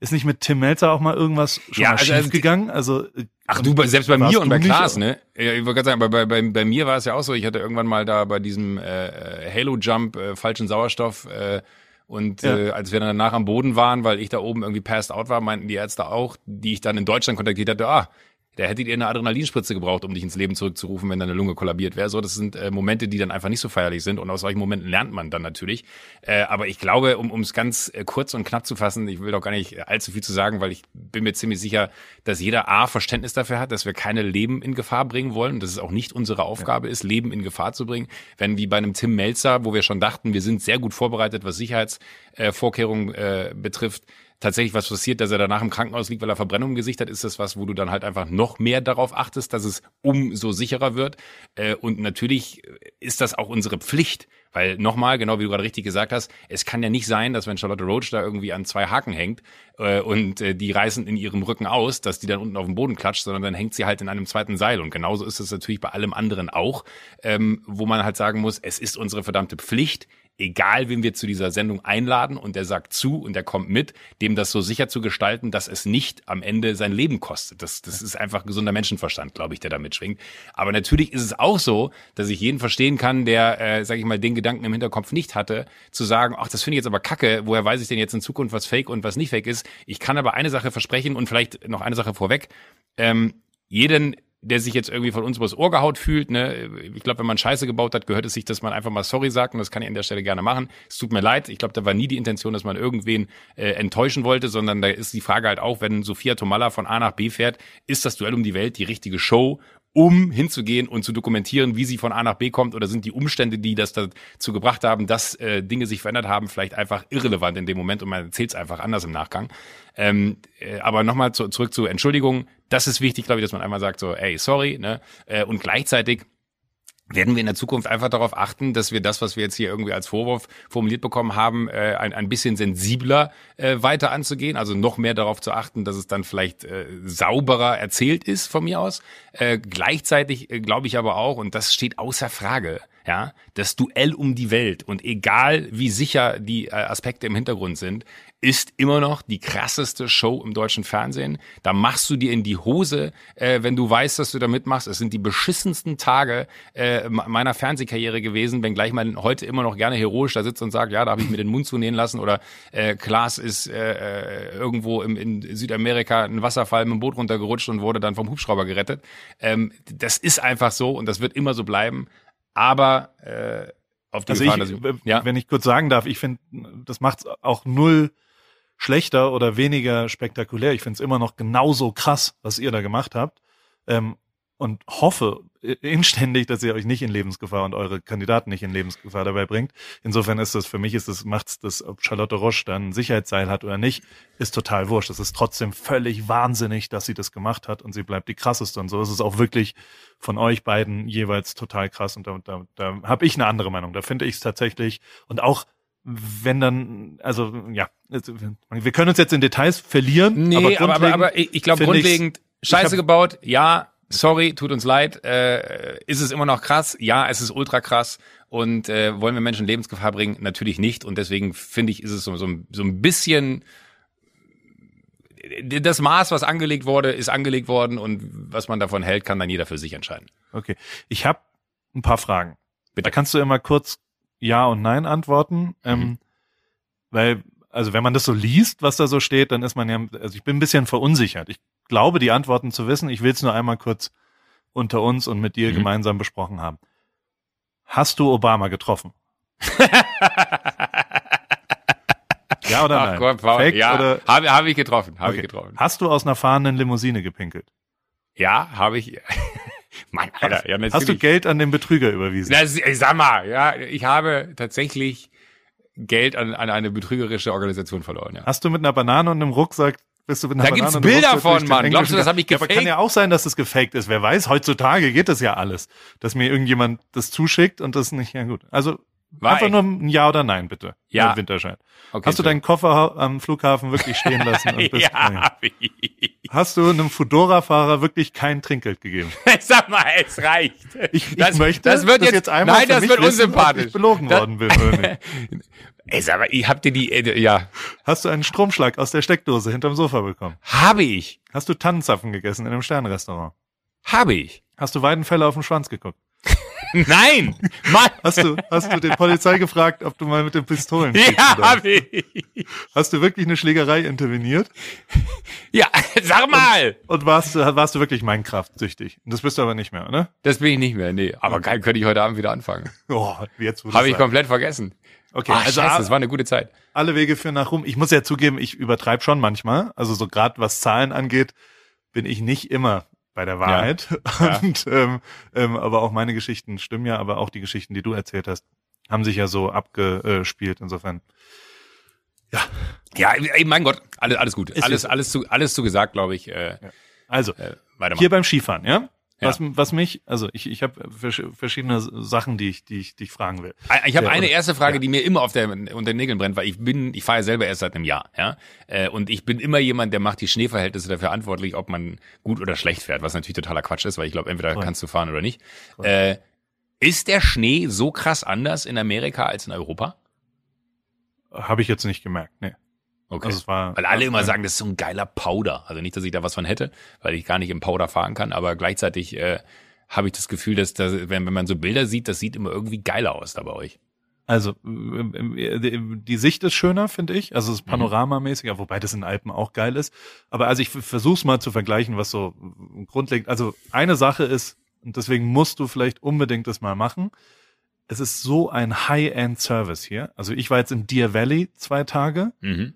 [SPEAKER 2] ist nicht mit Tim Melzer auch mal irgendwas schon
[SPEAKER 1] Ja,
[SPEAKER 2] mal
[SPEAKER 1] also,
[SPEAKER 2] schief gegangen? Also,
[SPEAKER 1] Ach du, selbst bei mir und bei Klaas, ne? Ja, ich wollte gerade sagen, bei, bei, bei, bei mir war es ja auch so, ich hatte irgendwann mal da bei diesem äh, Halo-Jump äh, falschen Sauerstoff äh, und
[SPEAKER 2] Ja.
[SPEAKER 1] äh, als wir dann danach am Boden waren, weil ich da oben irgendwie passed out war, meinten die Ärzte auch, die ich dann in Deutschland kontaktiert hatte, ah, da hättet ihr eine Adrenalinspritze gebraucht, um dich ins Leben zurückzurufen, wenn deine Lunge kollabiert wäre. So, das sind äh, Momente, die dann einfach nicht so feierlich sind und aus solchen Momenten lernt man dann natürlich. Äh, aber ich glaube, um es ganz äh, kurz und knapp zu fassen, ich will doch gar nicht allzu viel zu sagen, weil ich bin mir ziemlich sicher, dass jeder A Verständnis dafür hat, dass wir keine Leben in Gefahr bringen wollen, dass es auch nicht unsere Aufgabe ist, Leben in Gefahr zu bringen. Wenn wie bei einem Tim Melzer, wo wir schon dachten, wir sind sehr gut vorbereitet, was Sicherheitsvorkehrungen äh, betrifft, tatsächlich was passiert, dass er danach im Krankenhaus liegt, weil er Verbrennung im Gesicht hat, ist das was, wo du dann halt einfach noch mehr darauf achtest, dass es umso sicherer wird. Äh, Und natürlich ist das auch unsere Pflicht, weil nochmal, genau wie du gerade richtig gesagt hast, es kann ja nicht sein, dass wenn Charlotte Roach da irgendwie an zwei Haken hängt äh, und äh, die reißen in ihrem Rücken aus, dass die dann unten auf dem Boden klatscht, sondern dann hängt sie halt in einem zweiten Seil. Und genauso ist es natürlich bei allem anderen auch, ähm, wo man halt sagen muss, es ist unsere verdammte Pflicht, egal wen wir zu dieser Sendung einladen und der sagt zu und der kommt mit, dem das so sicher zu gestalten, dass es nicht am Ende sein Leben kostet. Das, das ist einfach gesunder Menschenverstand, glaube ich, der da mitschwingt. Aber natürlich ist es auch so, dass ich jeden verstehen kann, der, äh, sage ich mal, den Gedanken im Hinterkopf nicht hatte, zu sagen, ach, das finde ich jetzt aber kacke, woher weiß ich denn jetzt in Zukunft, was fake und was nicht fake ist. Ich kann aber eine Sache versprechen und vielleicht noch eine Sache vorweg. Ähm, jeden der sich jetzt irgendwie von uns übers Ohr gehaut fühlt, ne, ich glaube, wenn man Scheiße gebaut hat, gehört es sich, dass man einfach mal sorry sagt und das kann ich an der Stelle gerne machen. Es tut mir leid, ich glaube, da war nie die Intention, dass man irgendwen äh, enttäuschen wollte, sondern da ist die Frage halt auch, wenn Sophia Tomalla von A nach B fährt, ist das Duell um die Welt die richtige Show, um hinzugehen und zu dokumentieren, wie sie von A nach B kommt oder sind die Umstände, die das dazu gebracht haben, dass äh, Dinge sich verändert haben, vielleicht einfach irrelevant in dem Moment und man erzählt es einfach anders im Nachgang. Ähm, äh, aber nochmal zu, zurück zur Entschuldigung. Das ist wichtig, glaube ich, dass man einmal sagt so, ey, sorry, ne? Äh, und gleichzeitig werden wir in der Zukunft einfach darauf achten, dass wir das, was wir jetzt hier irgendwie als Vorwurf formuliert bekommen haben, äh, ein, ein bisschen sensibler äh, weiter anzugehen, also noch mehr darauf zu achten, dass es dann vielleicht äh, sauberer erzählt ist von mir aus. Äh, gleichzeitig äh, glaube ich aber auch, und das steht außer Frage, ja, das Duell um die Welt und egal wie sicher die äh, Aspekte im Hintergrund sind, ist immer noch die krasseste Show im deutschen Fernsehen. Da machst du dir in die Hose, äh, wenn du weißt, dass du da mitmachst. Es sind die beschissensten Tage äh, meiner Fernsehkarriere gewesen, wenngleich man heute immer noch gerne heroisch da sitzt und sagt, ja, da habe ich mir den Mund zunähen lassen oder äh, Klaas ist äh, äh, irgendwo im, in Südamerika ein Wasserfall mit dem Boot runtergerutscht und wurde dann vom Hubschrauber gerettet. Ähm, das ist einfach so und das wird immer so bleiben. Aber äh, auf die
[SPEAKER 2] also
[SPEAKER 1] Gefahr,
[SPEAKER 2] ich,
[SPEAKER 1] ich, ja?
[SPEAKER 2] wenn ich kurz sagen darf, ich finde, das macht auch null schlechter oder weniger spektakulär. Ich finde es immer noch genauso krass, was ihr da gemacht habt. Ähm, und hoffe inständig, dass ihr euch nicht in Lebensgefahr und eure Kandidaten nicht in Lebensgefahr dabei bringt. Insofern ist das für mich ist das macht's das, ob Charlotte Roche dann ein Sicherheitsseil hat oder nicht, ist total wurscht. Es ist trotzdem völlig wahnsinnig, dass sie das gemacht hat und sie bleibt die krasseste und so ist es auch wirklich von euch beiden jeweils total krass und da, da, da habe ich eine andere Meinung. Da finde ich es tatsächlich und auch wenn dann, also ja, wir können uns jetzt in Details verlieren.
[SPEAKER 1] Nee, aber, aber, aber ich glaube grundlegend, Scheiße hab, gebaut, ja, sorry, tut uns leid, äh, ist es immer noch krass? Ja, es ist ultra krass. Und äh, wollen wir Menschen Lebensgefahr bringen? Natürlich nicht. Und deswegen finde ich, ist es so, so, so ein bisschen das Maß, was angelegt wurde, ist angelegt worden und was man davon hält, kann dann jeder für sich entscheiden.
[SPEAKER 2] Okay. Ich habe ein paar Fragen.
[SPEAKER 1] Bitte.
[SPEAKER 2] Da kannst du immer kurz ja und Nein antworten. Ähm, mhm. Weil, also wenn man das so liest, was da so steht, dann ist man ja, also ich bin ein bisschen verunsichert. Ich glaube, die Antworten zu wissen. Ich will es nur einmal kurz unter uns und mit dir mhm. gemeinsam besprochen haben. Hast du Obama getroffen? (laughs) ja oder Ach nein?
[SPEAKER 1] Gott, Fake ja, oder? Habe hab ich getroffen, habe okay. ich getroffen.
[SPEAKER 2] Hast du aus einer fahrenden Limousine gepinkelt?
[SPEAKER 1] Ja, habe ich. (laughs)
[SPEAKER 2] Mann, Alter, ja. Hast du Geld an den Betrüger überwiesen?
[SPEAKER 1] Na, sag mal, ja, ich habe tatsächlich Geld an, an eine betrügerische Organisation verloren. Ja.
[SPEAKER 2] Hast du mit einer Banane und einem Rucksack bist du mit
[SPEAKER 1] einer da Banane gibt's Bilder von, Mann. Glaubst du, das habe ich gefaked?
[SPEAKER 2] Ja, aber kann ja auch sein, dass das gefaked ist. Wer weiß, heutzutage geht das ja alles. Dass mir irgendjemand das zuschickt und das nicht, ja gut. Also war Einfach echt? nur ein Ja oder Nein, bitte.
[SPEAKER 1] Ja.
[SPEAKER 2] Herr Winterscheid. Okay, Hast du deinen Koffer am Flughafen wirklich stehen lassen? Und (laughs) bist
[SPEAKER 1] ja.
[SPEAKER 2] Hast du einem Fudora-Fahrer wirklich kein Trinkgeld gegeben? (laughs)
[SPEAKER 1] Sag mal, es reicht.
[SPEAKER 2] Ich, ich das, möchte,
[SPEAKER 1] das wird jetzt, jetzt einmal nein, das wird wissen, unsympathisch.
[SPEAKER 2] ich belogen das, worden bin. Oder nicht. (laughs)
[SPEAKER 1] Ey, sag mal, ich hab dir die, äh, ja.
[SPEAKER 2] Hast du einen Stromschlag aus der Steckdose hinterm Sofa bekommen?
[SPEAKER 1] Habe ich.
[SPEAKER 2] Hast du Tannenzapfen gegessen in einem Sternrestaurant?
[SPEAKER 1] Habe ich.
[SPEAKER 2] Hast du Weidenfälle auf den Schwanz geguckt? (laughs)
[SPEAKER 1] Nein! Mann.
[SPEAKER 2] Hast du, hast du den Polizei gefragt, ob du mal mit den Pistolen
[SPEAKER 1] Ja, hab ich.
[SPEAKER 2] Hast du wirklich eine Schlägerei interveniert?
[SPEAKER 1] Ja, sag mal!
[SPEAKER 2] Und, und warst, du, warst du wirklich Minecraft-süchtig? Das bist du aber nicht mehr, oder?
[SPEAKER 1] Das bin ich nicht mehr, nee. Aber geil, könnte ich heute Abend wieder anfangen.
[SPEAKER 2] Oh, jetzt
[SPEAKER 1] Habe ich sagen. komplett vergessen.
[SPEAKER 2] Okay,
[SPEAKER 1] Ach, also Scheiße, das war eine gute Zeit.
[SPEAKER 2] Alle Wege führen nach Rum. Ich muss ja zugeben, ich übertreibe schon manchmal. Also so gerade was Zahlen angeht, bin ich nicht immer bei der Wahrheit. Ja. (laughs) Und, ähm, ähm, aber auch meine Geschichten stimmen ja, aber auch die Geschichten, die du erzählt hast, haben sich ja so abgespielt. Insofern.
[SPEAKER 1] Ja. Ja, ey, mein Gott, alles, alles gut. Ist alles, alles zu, alles zu gesagt, glaube ich. Äh, ja.
[SPEAKER 2] Also, äh, hier beim Skifahren, ja? Ja. Was, was mich, also ich, ich habe verschiedene Sachen, die ich, die ich, die ich fragen will.
[SPEAKER 1] Ich habe eine erste Frage, ja. die mir immer auf der unter den Nägeln brennt, weil ich bin, ich fahre ja selber erst seit einem Jahr, ja, äh, und ich bin immer jemand, der macht die Schneeverhältnisse dafür verantwortlich, ob man gut oder schlecht fährt, was natürlich totaler Quatsch ist, weil ich glaube, entweder cool. kannst du fahren oder nicht. Äh, ist der Schnee so krass anders in Amerika als in Europa?
[SPEAKER 2] Habe ich jetzt nicht gemerkt, nee.
[SPEAKER 1] Okay. Also war, weil alle immer sagen, das ist so ein geiler Powder. Also nicht, dass ich da was von hätte, weil ich gar nicht im Powder fahren kann, aber gleichzeitig äh, habe ich das Gefühl, dass da, wenn, wenn man so Bilder sieht, das sieht immer irgendwie geiler aus da bei euch.
[SPEAKER 2] Also die Sicht ist schöner, finde ich. Also es ist mhm. panoramamäßiger, wobei das in Alpen auch geil ist. Aber also ich versuch's mal zu vergleichen, was so grundlegend. Also eine Sache ist, und deswegen musst du vielleicht unbedingt das mal machen. Es ist so ein High-End-Service hier. Also ich war jetzt im Deer Valley zwei Tage. Mhm.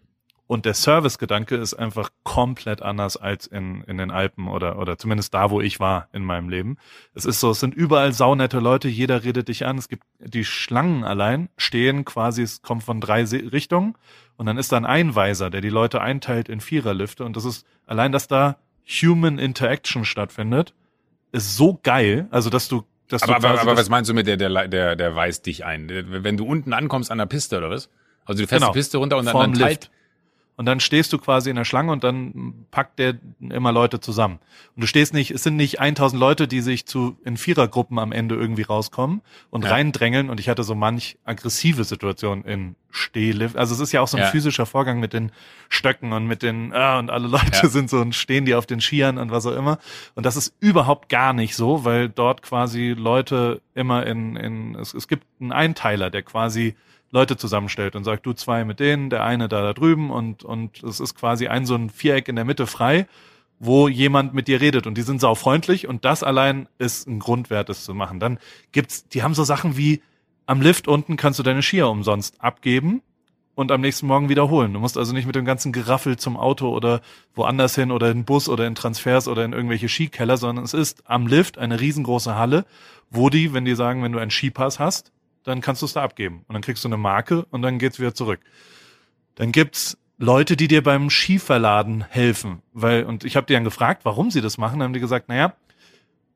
[SPEAKER 2] Und der Servicegedanke ist einfach komplett anders als in, in den Alpen oder, oder zumindest da, wo ich war in meinem Leben. Es ist so, es sind überall saunette Leute, jeder redet dich an. Es gibt die Schlangen allein stehen quasi, es kommt von drei Richtungen und dann ist da ein Einweiser, der die Leute einteilt in Viererlifte und das ist allein, dass da Human Interaction stattfindet, ist so geil, also dass du dass
[SPEAKER 1] Aber,
[SPEAKER 2] du
[SPEAKER 1] aber, aber was meinst du mit der, der, der, der weist dich ein? Wenn du unten ankommst an der Piste oder was? Also du fährst
[SPEAKER 2] Genau.
[SPEAKER 1] die Piste runter und dann,
[SPEAKER 2] vorm
[SPEAKER 1] dann teilt,
[SPEAKER 2] Lift. Und dann stehst du quasi in der Schlange und dann packt der immer Leute zusammen. Und du stehst nicht, es sind nicht 1000 Leute, die sich zu, in Vierergruppen am Ende irgendwie rauskommen und
[SPEAKER 1] Ja.
[SPEAKER 2] reindrängeln. Und ich hatte so manch aggressive Situationen in Stehlift. Also es ist ja auch so ein
[SPEAKER 1] Ja.
[SPEAKER 2] physischer Vorgang mit den Stöcken und mit den, ah, und alle Leute
[SPEAKER 1] Ja.
[SPEAKER 2] sind so und stehen die auf den Skiern und was auch immer. Und das ist überhaupt gar nicht so, weil dort quasi Leute immer in, in es, es gibt einen Einteiler, der quasi Leute zusammenstellt und sagt, du zwei mit denen, der eine da da drüben und, und es ist quasi ein so ein Viereck in der Mitte frei, wo jemand mit dir redet und die sind saufreundlich und das allein ist ein Grundwert, es zu machen. Dann gibt's, die haben so Sachen wie am Lift unten kannst du deine Skier umsonst abgeben und am nächsten Morgen wiederholen. Du musst also nicht mit dem ganzen Geraffel zum Auto oder woanders hin oder in Bus oder in Transfers oder in irgendwelche Skikeller, sondern es ist am Lift eine riesengroße Halle, wo die, wenn die sagen, wenn du einen Skipass hast, dann kannst du es da abgeben. Und dann kriegst du eine Marke und dann geht's wieder zurück. Dann gibt's Leute, die dir beim Skiverladen helfen. Weil, und ich habe die dann gefragt, warum sie das machen, dann haben die gesagt, naja,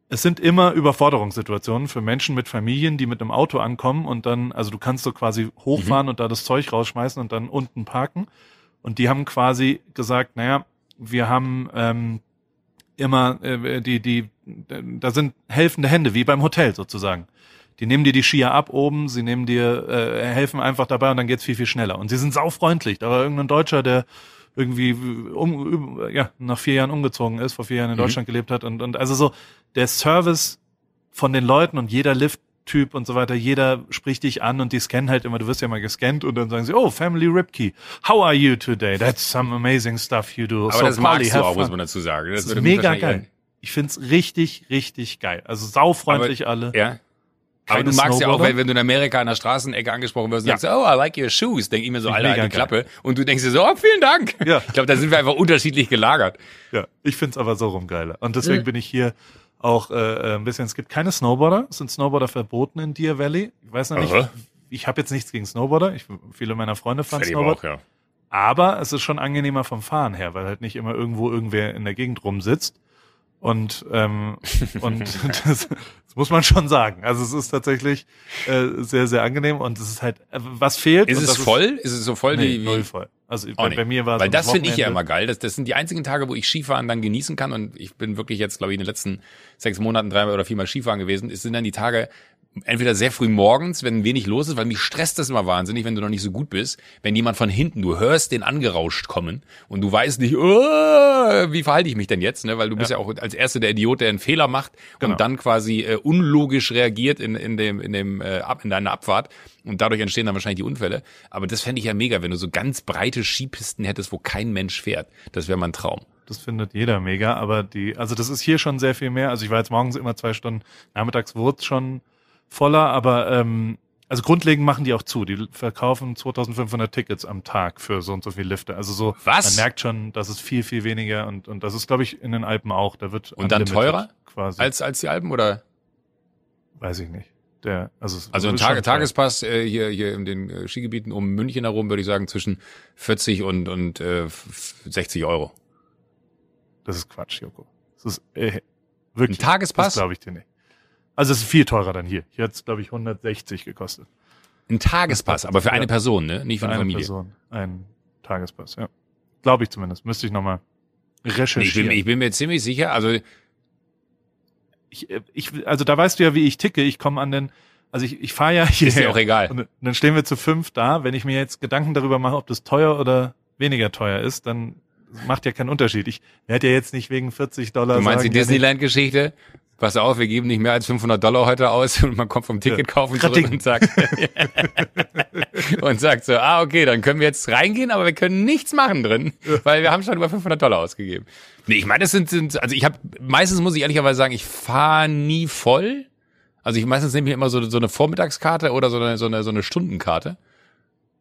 [SPEAKER 2] es sind immer Überforderungssituationen für Menschen mit Familien, die mit einem Auto ankommen und dann, also du kannst so quasi hochfahren und da das Zeug rausschmeißen und dann unten parken. Und die haben quasi gesagt, naja, wir haben ähm, immer äh, die, die, da sind helfende Hände, wie beim Hotel sozusagen. Die nehmen dir die Skier ab oben, sie nehmen dir, äh, helfen einfach dabei und dann geht's viel, viel schneller. Und sie sind saufreundlich. Da war irgendein Deutscher, der irgendwie um, üb- ja, nach vier Jahren umgezogen ist, vor vier Jahren in
[SPEAKER 1] Mhm.
[SPEAKER 2] Deutschland gelebt hat und, und also so der Service von den Leuten und jeder Lift-Typ und so weiter, jeder spricht dich an und die scannen halt immer, du wirst ja mal gescannt und dann sagen sie, oh, Family Ripkey, how are you today? That's some amazing stuff you do.
[SPEAKER 1] aber
[SPEAKER 2] so
[SPEAKER 1] das
[SPEAKER 2] Polly,
[SPEAKER 1] magst du auch, muss
[SPEAKER 2] fun."
[SPEAKER 1] man dazu sagen.
[SPEAKER 2] Das ist
[SPEAKER 1] würde mich
[SPEAKER 2] mega geil. Ich find's richtig, richtig geil. Also saufreundlich alle.
[SPEAKER 1] ein- Aber du magst ja auch, wenn, wenn du in Amerika an der Straßenecke angesprochen wirst und
[SPEAKER 2] Ja.
[SPEAKER 1] sagst, oh, I like your shoes, denk ich mir so,
[SPEAKER 2] ich
[SPEAKER 1] Alter,
[SPEAKER 2] mega
[SPEAKER 1] alte Klappe. Und du denkst dir so, oh, vielen Dank.
[SPEAKER 2] Ja.
[SPEAKER 1] Ich glaube, da sind wir einfach unterschiedlich gelagert.
[SPEAKER 2] Ja, ich find's aber so rum geiler. Und deswegen bin ich hier auch äh, äh, ein bisschen, es gibt keine Snowboarder, es sind Snowboarder verboten in Deer Valley. Ich weiß noch nicht,
[SPEAKER 1] Aha.
[SPEAKER 2] ich habe jetzt nichts gegen Snowboarder, ich, viele meiner Freunde fahren
[SPEAKER 1] Freddy
[SPEAKER 2] Snowboard,
[SPEAKER 1] auch, ja.
[SPEAKER 2] aber es ist schon angenehmer vom Fahren her, weil halt nicht immer irgendwo irgendwer in der Gegend rumsitzt. Und, ähm, (laughs) und das, das muss man schon sagen. Also es ist tatsächlich äh, sehr, sehr angenehm und es ist halt, äh, was fehlt.
[SPEAKER 1] Ist es voll? Ist es so voll
[SPEAKER 2] nee,
[SPEAKER 1] wie, wie
[SPEAKER 2] null voll. Also bei, bei mir war es
[SPEAKER 1] Weil das finde ich ja immer geil. Das, das sind die einzigen Tage, wo ich Skifahren dann genießen kann. Und ich bin wirklich jetzt, glaube ich, in den letzten sechs Monaten dreimal oder viermal Skifahren gewesen. Es sind dann die Tage entweder sehr früh morgens, wenn wenig los ist, weil mich stresst das immer wahnsinnig, wenn du noch nicht so gut bist. Wenn jemand von hinten, du hörst den angerauscht kommen und du weißt nicht, oh, wie verhalte ich mich denn jetzt? Ne? Weil du bist ja auch als Erster der Idiot, der einen Fehler macht
[SPEAKER 2] Genau.
[SPEAKER 1] und dann quasi äh, unlogisch reagiert in, in dem, in dem, äh, in deiner Abfahrt. Und dadurch entstehen dann wahrscheinlich die Unfälle. Aber das fände ich ja mega, wenn du so ganz breite Skipisten hättest, wo kein Mensch fährt. Das wäre mein Traum.
[SPEAKER 2] Das findet jeder mega, aber die, also das ist hier schon sehr viel mehr. Also ich war jetzt morgens immer zwei Stunden, nachmittags wurde es schon voller, aber ähm, also grundlegend machen die auch zu. Die verkaufen 2500 Tickets am Tag für so und so viele Lifte. Also so,
[SPEAKER 1] Was?
[SPEAKER 2] man merkt schon, das ist viel, viel weniger und, und das ist, glaube ich, in den Alpen auch. Da wird
[SPEAKER 1] Und dann teurer?
[SPEAKER 2] Quasi.
[SPEAKER 1] Als, als die Alpen oder?
[SPEAKER 2] Weiß ich nicht. Der, also,
[SPEAKER 1] Also ein
[SPEAKER 2] teuer.
[SPEAKER 1] Tagespass äh, hier, hier in den äh, Skigebieten um München herum, würde ich sagen, zwischen 40 und, und äh, f- 60 Euro.
[SPEAKER 2] Das ist Quatsch, Joko. Das ist äh, wirklich.
[SPEAKER 1] Ein Tagespass?
[SPEAKER 2] Das glaube ich dir nicht. Also es ist viel teurer dann hier. Hier hat es, glaube ich, 160 gekostet.
[SPEAKER 1] Ein Tagespass, aber für eine. Person, ne? Nicht für
[SPEAKER 2] Für
[SPEAKER 1] eine
[SPEAKER 2] eine
[SPEAKER 1] Familie.
[SPEAKER 2] Person. Ein Tagespass, ja. Glaube ich zumindest. Müsste ich nochmal
[SPEAKER 1] Nee, ich,
[SPEAKER 2] recherchieren.
[SPEAKER 1] bin, ich bin mir ziemlich sicher, also
[SPEAKER 2] ich, äh, ich, also da weißt du ja, wie ich ticke. Ich komme an den, also ich, ich fahre ja
[SPEAKER 1] ist
[SPEAKER 2] hierher.
[SPEAKER 1] dir auch egal.
[SPEAKER 2] Und dann stehen wir zu fünf da. Wenn ich mir jetzt Gedanken darüber mache, ob das teuer oder weniger teuer ist, dann macht ja keinen Unterschied. Ich werde ja jetzt nicht wegen 40 Dollar
[SPEAKER 1] Du meinst
[SPEAKER 2] sagen,
[SPEAKER 1] die
[SPEAKER 2] ja,
[SPEAKER 1] Disneyland-Geschichte? Pass auf, wir geben nicht mehr als 500 Dollar heute aus (laughs) und man kommt vom Ticket kaufen zurück
[SPEAKER 2] Krating.
[SPEAKER 1] und sagt, (laughs) und sagt so, ah, okay, dann können wir jetzt reingehen, aber wir können nichts machen drin, weil wir haben schon über 500 Dollar ausgegeben. Nee, ich meine, das sind, sind also ich habe, meistens muss ich ehrlicherweise sagen, ich fahre nie voll. Also ich meistens nehme ich immer so, so eine Vormittagskarte oder so eine, so eine, so eine Stundenkarte.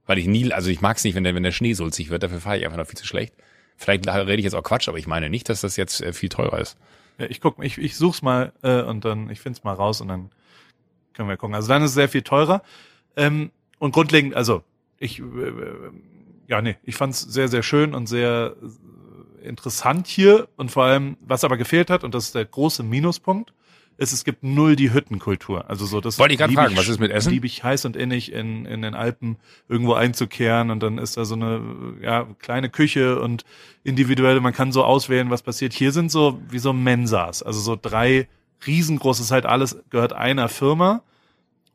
[SPEAKER 1] Weil ich nie, also ich mag es nicht, wenn der, wenn der Schnee sulzig wird, dafür fahre ich einfach noch viel zu schlecht. Vielleicht rede ich jetzt auch Quatsch, aber ich meine nicht, dass das jetzt äh, viel teurer ist.
[SPEAKER 2] Ich guck, ich, ich such's mal äh, und dann, ich find's mal raus und dann können wir gucken. Also dann ist es sehr viel teurer. Ähm, und grundlegend, also ich, äh, äh, ja, nee, ich fand's sehr, sehr schön und sehr äh, interessant hier und vor allem, was aber gefehlt hat, und das ist der große Minuspunkt, ist, es gibt null die Hüttenkultur. Also so das
[SPEAKER 1] Wollte ich gerade fragen, was ist mit Essen?
[SPEAKER 2] Liebe ich heiß und innig in, in den Alpen irgendwo einzukehren und dann ist da so eine ja, kleine Küche und individuell, man kann so auswählen, was passiert. Hier sind so wie so Mensas, also so drei riesengroßes halt alles gehört einer Firma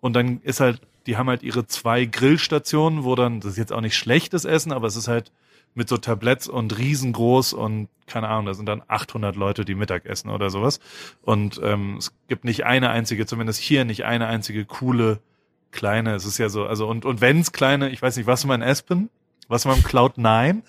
[SPEAKER 2] und dann ist halt, die haben halt ihre zwei Grillstationen, wo dann, das ist jetzt auch nicht schlechtes Essen, aber es ist halt mit so Tabletts und riesengroß und keine Ahnung, da sind dann 800 Leute, die Mittag essen oder sowas. Und ähm, es gibt nicht eine einzige, zumindest hier nicht eine einzige coole kleine. Es ist ja so, also und und wenn's kleine, ich weiß nicht, was mal in Aspen, was im Cloud 9.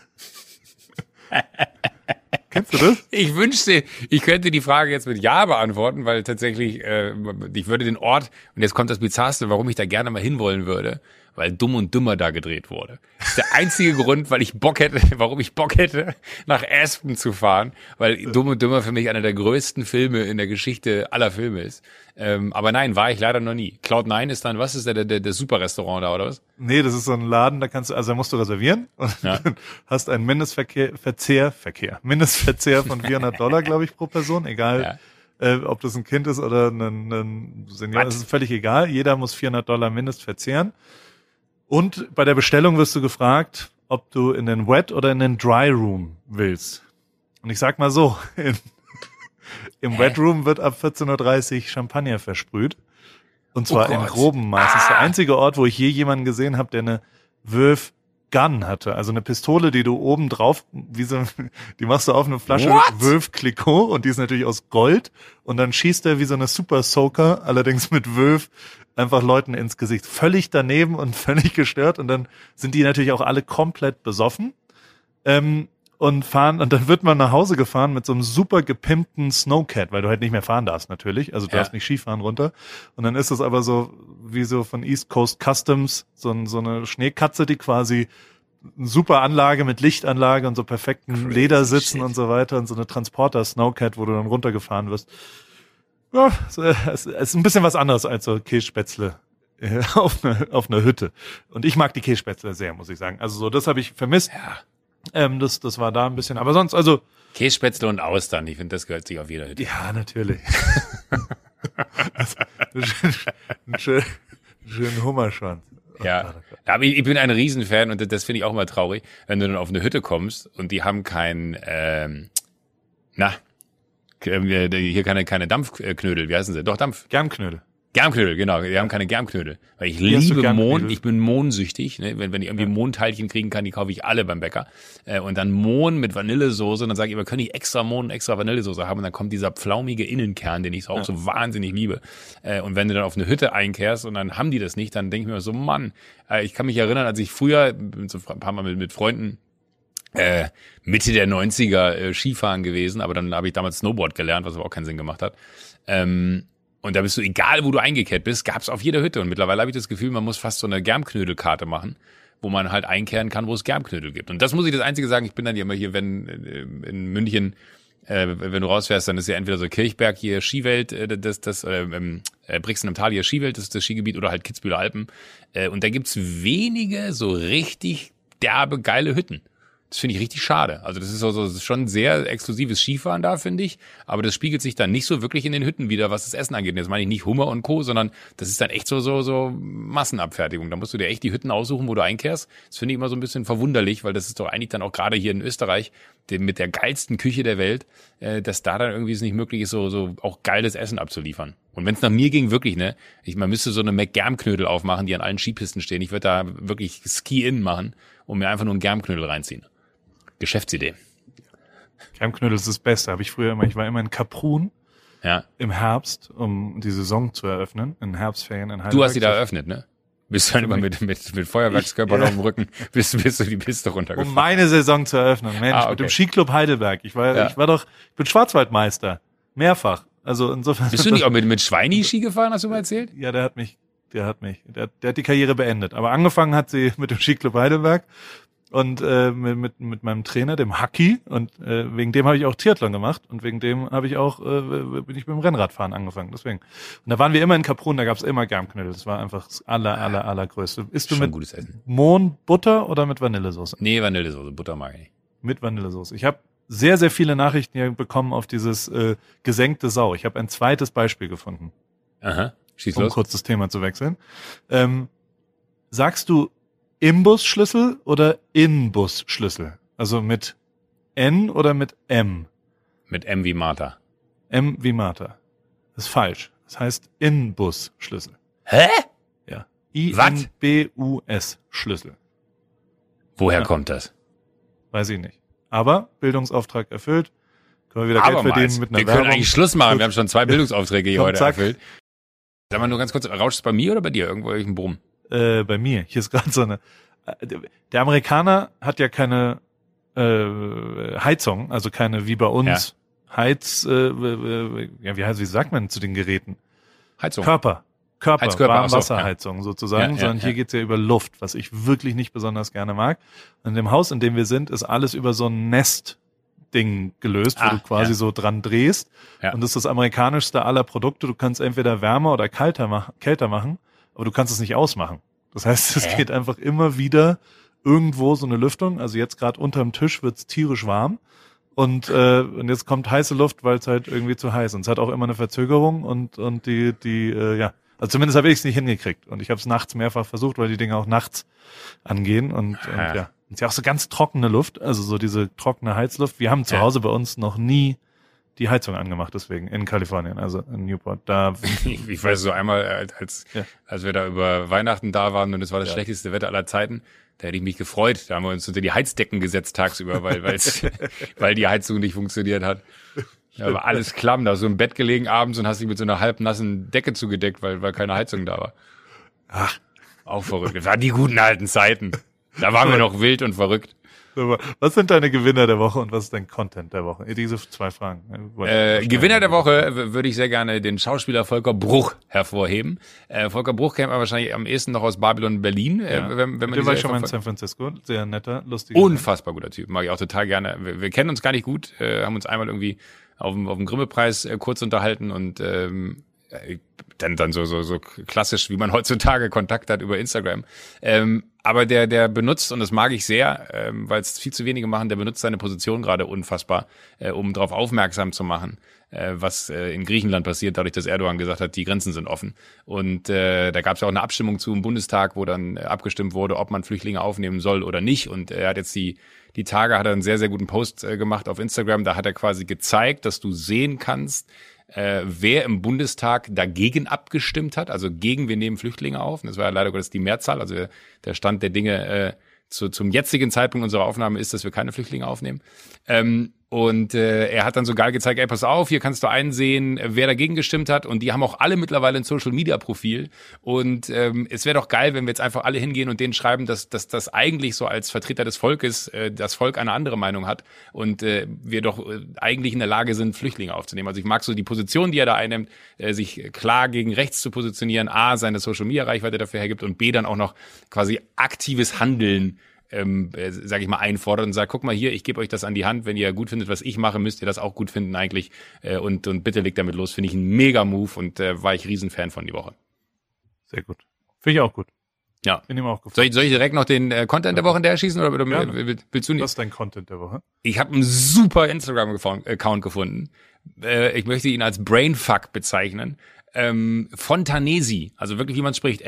[SPEAKER 2] (laughs) Kennst du das?
[SPEAKER 1] Ich wünschte, ich könnte die Frage jetzt mit Ja beantworten, weil tatsächlich, äh, ich würde den Ort, und jetzt kommt das Bizarrste, warum ich da gerne mal hinwollen würde, weil Dumm und Dümmer da gedreht wurde. Das ist der einzige Grund, weil ich Bock hätte, (laughs) warum ich Bock hätte, nach Aspen zu fahren, weil Dumm und Dümmer für mich einer der größten Filme in der Geschichte aller Filme ist. Ähm, aber nein, war ich leider noch nie. Cloud9 ist dann, was ist der, der, der, Super-Restaurant da, oder was?
[SPEAKER 2] Nee, das ist so ein Laden, da kannst du, also da musst du reservieren und
[SPEAKER 1] Ja. (laughs)
[SPEAKER 2] hast einen Mindestverkehr, Verzehr, Verkehr, Mindestverzehr von 400 Dollar, glaube ich, pro Person, egal, äh, ob das ein Kind ist oder ein, ein Senior, das ist völlig egal. Jeder muss 400 Dollar Mindest verzehren. Und bei der Bestellung wirst du gefragt, ob du in den Wet oder in den Dry Room willst. Und ich sag mal so, (laughs) in, im Wet Room wird ab 14.30 Uhr Champagner versprüht. Und zwar
[SPEAKER 1] Oh
[SPEAKER 2] in grobem Maß. Das ist der
[SPEAKER 1] Ah.
[SPEAKER 2] einzige Ort, wo ich je jemanden gesehen habe, der eine Wölf Gun hatte. Also eine Pistole, die du oben drauf, wie so, (laughs) die machst du auf eine Flasche
[SPEAKER 1] What?
[SPEAKER 2] Wölf Clicquot und die ist natürlich aus Gold. Und dann schießt er wie so eine Super Soaker, allerdings mit Wölf, einfach Leuten ins Gesicht. Völlig daneben und (laughs) völlig gestört. Und dann sind die natürlich auch alle komplett besoffen. Ähm, und fahren, und dann wird man nach Hause gefahren mit so einem super gepimpten Snowcat, weil du halt nicht mehr fahren darfst natürlich. Also du
[SPEAKER 1] Ja.
[SPEAKER 2] darfst nicht Skifahren runter. Und dann ist es aber so, wie so von East Coast Customs, so, ein, so eine Schneekatze, die quasi eine super Anlage mit Lichtanlage und so perfekten
[SPEAKER 1] Crazy
[SPEAKER 2] Ledersitzen
[SPEAKER 1] shit.
[SPEAKER 2] und so weiter und so eine Transporter Snowcat, wo du dann runtergefahren wirst. Ja, es ist ein bisschen was anderes als so Kässpätzle äh, (laughs) auf einer auf einer Hütte. Und ich mag die Kässpätzle sehr, muss ich sagen. Also so, das habe ich vermisst.
[SPEAKER 1] Ja.
[SPEAKER 2] Ähm, das, das war da ein bisschen. Aber sonst, also,
[SPEAKER 1] Kässpätzle und Austern, ich finde, das gehört sich auf jeder Hütte.
[SPEAKER 2] ja, natürlich. also, einen schönen, schönen Hummerschwanz. Oh
[SPEAKER 1] Ja,
[SPEAKER 2] oh Gott.
[SPEAKER 1] aber ich, bin ein Riesenfan und das finde ich auch immer traurig, wenn du dann auf eine Hütte kommst und die haben kein, ähm, na, hier keine, keine Dampfknödel, wie heißen sie? Doch, Dampf.
[SPEAKER 2] Germknödel.
[SPEAKER 1] Germknödel, genau. Die haben keine Germknödel. Weil ich
[SPEAKER 2] du
[SPEAKER 1] liebe? Mohn, ich bin mohnsüchtig. Ne? Wenn, wenn ich irgendwie Mohnteilchen kriegen kann, die kaufe ich alle beim Bäcker. Äh, und dann Mohn mit Vanillesoße. Und dann sage ich immer, kann ich extra Mohn, extra Vanillesoße haben? Und dann kommt dieser pflaumige Innenkern, den ich auch so wahnsinnig liebe. Äh, und wenn du dann auf eine Hütte einkehrst und dann haben die das nicht, dann denke ich mir so, Mann, äh, ich kann mich erinnern, als ich früher so ein paar Mal mit, mit Freunden äh, Mitte der 90er äh, Skifahren gewesen, aber dann habe ich damals Snowboard gelernt, was aber auch keinen Sinn gemacht hat. Ähm, und da bist du, egal wo du eingekehrt bist, gab's auf jeder Hütte. Und mittlerweile habe ich das Gefühl, man muss fast so eine Germknödelkarte machen, wo man halt einkehren kann, wo es Germknödel gibt. Und das muss ich das Einzige sagen, ich bin dann ja immer hier, wenn äh, in München, äh, wenn du rausfährst, dann ist ja entweder so Kirchberg hier Skiwelt, äh, das, das äh, ähm, äh, Brixen im Tal hier Skiwelt, das ist das Skigebiet, oder halt Kitzbüheler Alpen. Äh, und da gibt's wenige so richtig derbe, geile Hütten. Das finde ich richtig schade. Also das ist so, so das ist schon sehr exklusives Skifahren da, finde ich. Aber das spiegelt sich dann nicht so wirklich in den Hütten wieder, was das Essen angeht. Und jetzt meine ich nicht Hummer und Co., sondern das ist dann echt so, so, so Massenabfertigung. Da musst du dir echt die Hütten aussuchen, wo du einkehrst. Das finde ich immer so ein bisschen verwunderlich, weil das ist doch eigentlich dann auch gerade hier in Österreich dem, mit der geilsten Küche der Welt, äh, dass da dann irgendwie es nicht möglich ist, so, so auch geiles Essen abzuliefern. Und wenn es nach mir ging, wirklich, ne, ich man müsste so eine McGerm-Knödel aufmachen, die an allen Skipisten stehen. Ich würde da wirklich Ski-In machen und mir einfach nur einen Germknödel reinziehen. Geschäftsidee.
[SPEAKER 2] Germknödel ist das Beste. Habe ich früher immer, ich war immer in Kaprun
[SPEAKER 1] Ja.
[SPEAKER 2] im Herbst, um die Saison zu eröffnen, in Herbstferien in
[SPEAKER 1] Du
[SPEAKER 2] Heidelberg.
[SPEAKER 1] hast die da eröffnet, ne? Bist dann immer mit, mit, mit Feuerwerkskörpern
[SPEAKER 2] Ich,
[SPEAKER 1] auf dem Rücken, bist, bist du die Piste
[SPEAKER 2] um
[SPEAKER 1] runtergefahren.
[SPEAKER 2] meine Saison zu eröffnen. Mensch,
[SPEAKER 1] Ah, okay.
[SPEAKER 2] mit dem Skiclub Heidelberg. Ich war,
[SPEAKER 1] Ja.
[SPEAKER 2] ich war doch, ich bin Schwarzwaldmeister. Mehrfach. Also insofern.
[SPEAKER 1] Bist du nicht auch mit, mit Schweini Ski gefahren, hast du mal erzählt?
[SPEAKER 2] Ja, der hat mich, der hat mich, der, der hat die Karriere beendet. Aber angefangen hat sie mit dem Skiclub Heidelberg und äh, mit, mit, mit meinem Trainer, dem Haki. Und äh, wegen dem habe ich auch Triathlon gemacht und wegen dem habe ich auch, äh, bin ich mit dem Rennradfahren angefangen. Deswegen. Und da waren wir immer in Kaprun, da gab's immer Germknödel. Das war einfach das aller, aller, allergrößte. Isst du
[SPEAKER 1] Schon
[SPEAKER 2] mit. Mohn, Butter oder mit Vanillesoße?
[SPEAKER 1] Nee, Vanillesoße, Butter mag ich nicht.
[SPEAKER 2] Mit Vanillesoße. Ich habe sehr, sehr viele Nachrichten hier bekommen auf dieses äh, gesenkte Sau. Ich habe ein zweites Beispiel gefunden.
[SPEAKER 1] Aha. Schieß
[SPEAKER 2] um
[SPEAKER 1] los.
[SPEAKER 2] kurz das Thema zu wechseln. Ähm, sagst du Imbusschlüssel oder Inbusschlüssel? Also mit N oder mit M?
[SPEAKER 1] Mit M wie Martha.
[SPEAKER 2] M wie Martha. Das ist falsch. Das heißt Inbusschlüssel.
[SPEAKER 1] Hä?
[SPEAKER 2] Ja. I-N-B-U-S Schlüssel.
[SPEAKER 1] Woher
[SPEAKER 2] Ja.
[SPEAKER 1] kommt das?
[SPEAKER 2] Weiß ich nicht. Aber Bildungsauftrag erfüllt. Können wir wieder Geld verdienen mit einer
[SPEAKER 1] Wir können
[SPEAKER 2] Werbung.
[SPEAKER 1] eigentlich Schluss machen. Wir haben schon zwei (laughs) Bildungsaufträge hier
[SPEAKER 2] Komm,
[SPEAKER 1] heute
[SPEAKER 2] zack.
[SPEAKER 1] erfüllt. Sag mal nur ganz kurz, rauscht es bei mir oder bei dir? Irgendwo irgendein Brumm?
[SPEAKER 2] Äh, bei mir. Hier ist gerade so eine. äh, Der Amerikaner hat ja keine äh, Heizung, also keine wie bei uns Heiz. Äh, äh, ja, wie heißt, wie sagt man zu den Geräten?
[SPEAKER 1] Heizung.
[SPEAKER 2] Körper. Körper,
[SPEAKER 1] Heizkörper, ach so,
[SPEAKER 2] Warmwasserheizung sozusagen,
[SPEAKER 1] Ja, ja,
[SPEAKER 2] sondern hier
[SPEAKER 1] ja.
[SPEAKER 2] geht's ja über Luft, was ich wirklich nicht besonders gerne mag. Und in dem Haus, in dem wir sind, ist alles über so ein Nest-Ding gelöst, wo
[SPEAKER 1] Ah,
[SPEAKER 2] du quasi
[SPEAKER 1] ja.
[SPEAKER 2] so dran drehst.
[SPEAKER 1] Ja.
[SPEAKER 2] Und das ist das amerikanischste aller Produkte. Du kannst entweder wärmer oder kälter, mach kälter machen, aber du kannst es nicht ausmachen. Das heißt, (laughs) es
[SPEAKER 1] Hä?
[SPEAKER 2] geht einfach immer wieder irgendwo so eine Lüftung. Also jetzt gerade unterm Tisch wird's tierisch warm. Und, äh, und jetzt kommt heiße Luft, weil es halt irgendwie zu heiß ist. Und es hat auch immer eine Verzögerung und, und die, die, äh, ja, also zumindest habe ich es nicht hingekriegt. Und ich habe es nachts mehrfach versucht, weil die Dinge auch nachts angehen. Und, und
[SPEAKER 1] Ah.
[SPEAKER 2] ja. Und es ist ja auch so ganz trockene Luft, also so diese trockene Heizluft. Wir haben zu
[SPEAKER 1] Ja.
[SPEAKER 2] Hause bei uns noch nie die Heizung angemacht, deswegen in Kalifornien, also in Newport. Da (laughs)
[SPEAKER 1] Ich, weiß so einmal, als, als,
[SPEAKER 2] Ja.
[SPEAKER 1] als wir da über Weihnachten da waren und es war das
[SPEAKER 2] Ja.
[SPEAKER 1] schlechteste Wetter aller Zeiten, da hätte ich mich gefreut. Da haben wir uns unter die Heizdecken gesetzt tagsüber, weil, weil's, (laughs) weil die Heizung nicht funktioniert hat. Da war alles klamm, da hast du im Bett gelegen abends und hast dich mit so einer halbnassen Decke zugedeckt, weil, weil keine Heizung da war.
[SPEAKER 2] Ach.
[SPEAKER 1] Auch verrückt. Das waren die guten alten Zeiten. Da waren wir noch wild und verrückt.
[SPEAKER 2] Was sind deine Gewinner der Woche und was ist dein Content der Woche? Diese zwei Fragen. Ich
[SPEAKER 1] Äh. Gewinner der Woche würde ich sehr gerne den Schauspieler Volker Bruch hervorheben. Äh, Volker Bruch kennt man wahrscheinlich am ehesten noch aus Babylon Berlin. Äh,
[SPEAKER 2] Ja.
[SPEAKER 1] wenn, wenn man
[SPEAKER 2] Den war ich schon mal in. San Francisco. Sehr netter, lustiger.
[SPEAKER 1] Unfassbar guter Typ, mag ich auch total gerne. Wir, wir kennen uns gar nicht gut, äh, haben uns einmal irgendwie auf dem, auf dem Grimme-Preis äh, kurz unterhalten und ähm, äh, dann dann so so so klassisch, wie man (laughs) heutzutage Kontakt hat über Instagram. Ähm, aber der der benutzt und das mag ich sehr, ähm, weil es viel zu wenige machen. Der benutzt seine Position gerade unfassbar, äh, um darauf aufmerksam zu machen, äh, was äh, in Griechenland passiert, dadurch, dass Erdogan gesagt hat, die Grenzen sind offen. Und äh, da gab es ja auch eine Abstimmung zu im Bundestag, wo dann äh, abgestimmt wurde, ob man Flüchtlinge aufnehmen soll oder nicht. Und er hat jetzt die die Tage hat er einen sehr sehr guten Post äh, gemacht auf Instagram. Da hat er quasi gezeigt, dass du sehen kannst, äh, wer im Bundestag dagegen abgestimmt hat, also gegen wir nehmen Flüchtlinge auf. Das war ja leider Gottes die Mehrzahl. Also der, der Stand der Dinge äh, zu, zum jetzigen Zeitpunkt unserer Aufnahme ist, dass wir keine Flüchtlinge aufnehmen. Ähm, und äh, er hat dann so geil gezeigt, ey, pass auf, hier kannst du einsehen, wer dagegen gestimmt hat. Und die haben auch alle mittlerweile ein Social-Media-Profil. Und ähm, es wäre doch geil, wenn wir jetzt einfach alle hingehen und denen schreiben, dass, dass das eigentlich so als Vertreter des Volkes äh, das Volk eine andere Meinung hat und äh, wir doch äh, eigentlich in der Lage sind, Flüchtlinge aufzunehmen. Also ich mag so die Position, die er da einnimmt, äh, sich klar gegen rechts zu positionieren, A, seine Social-Media-Reichweite dafür hergibt und B, dann auch noch quasi aktives Handeln ähm, äh, sage ich mal, einfordert und sagt, guck mal hier, ich gebe euch das an die Hand, wenn ihr gut findet, was ich mache, müsst ihr das auch gut finden eigentlich äh, und, und bitte legt damit los. Finde ich ein mega Move und äh, war ich Riesenfan von die Woche.
[SPEAKER 2] Sehr gut. Finde ich auch gut.
[SPEAKER 1] Ja.
[SPEAKER 2] Bin ihm auch gefallen.
[SPEAKER 1] Soll ich, soll ich direkt noch den äh, Content der Woche hinterher schießen oder, oder
[SPEAKER 2] Gerne.
[SPEAKER 1] will- will- willst du nicht?
[SPEAKER 2] Was ist dein Content der Woche?
[SPEAKER 1] Ich habe einen super Instagram-Account gefunden. Äh, ich möchte ihn als Brainfuck bezeichnen. Ähm, Fontanesi, also wirklich wie man spricht,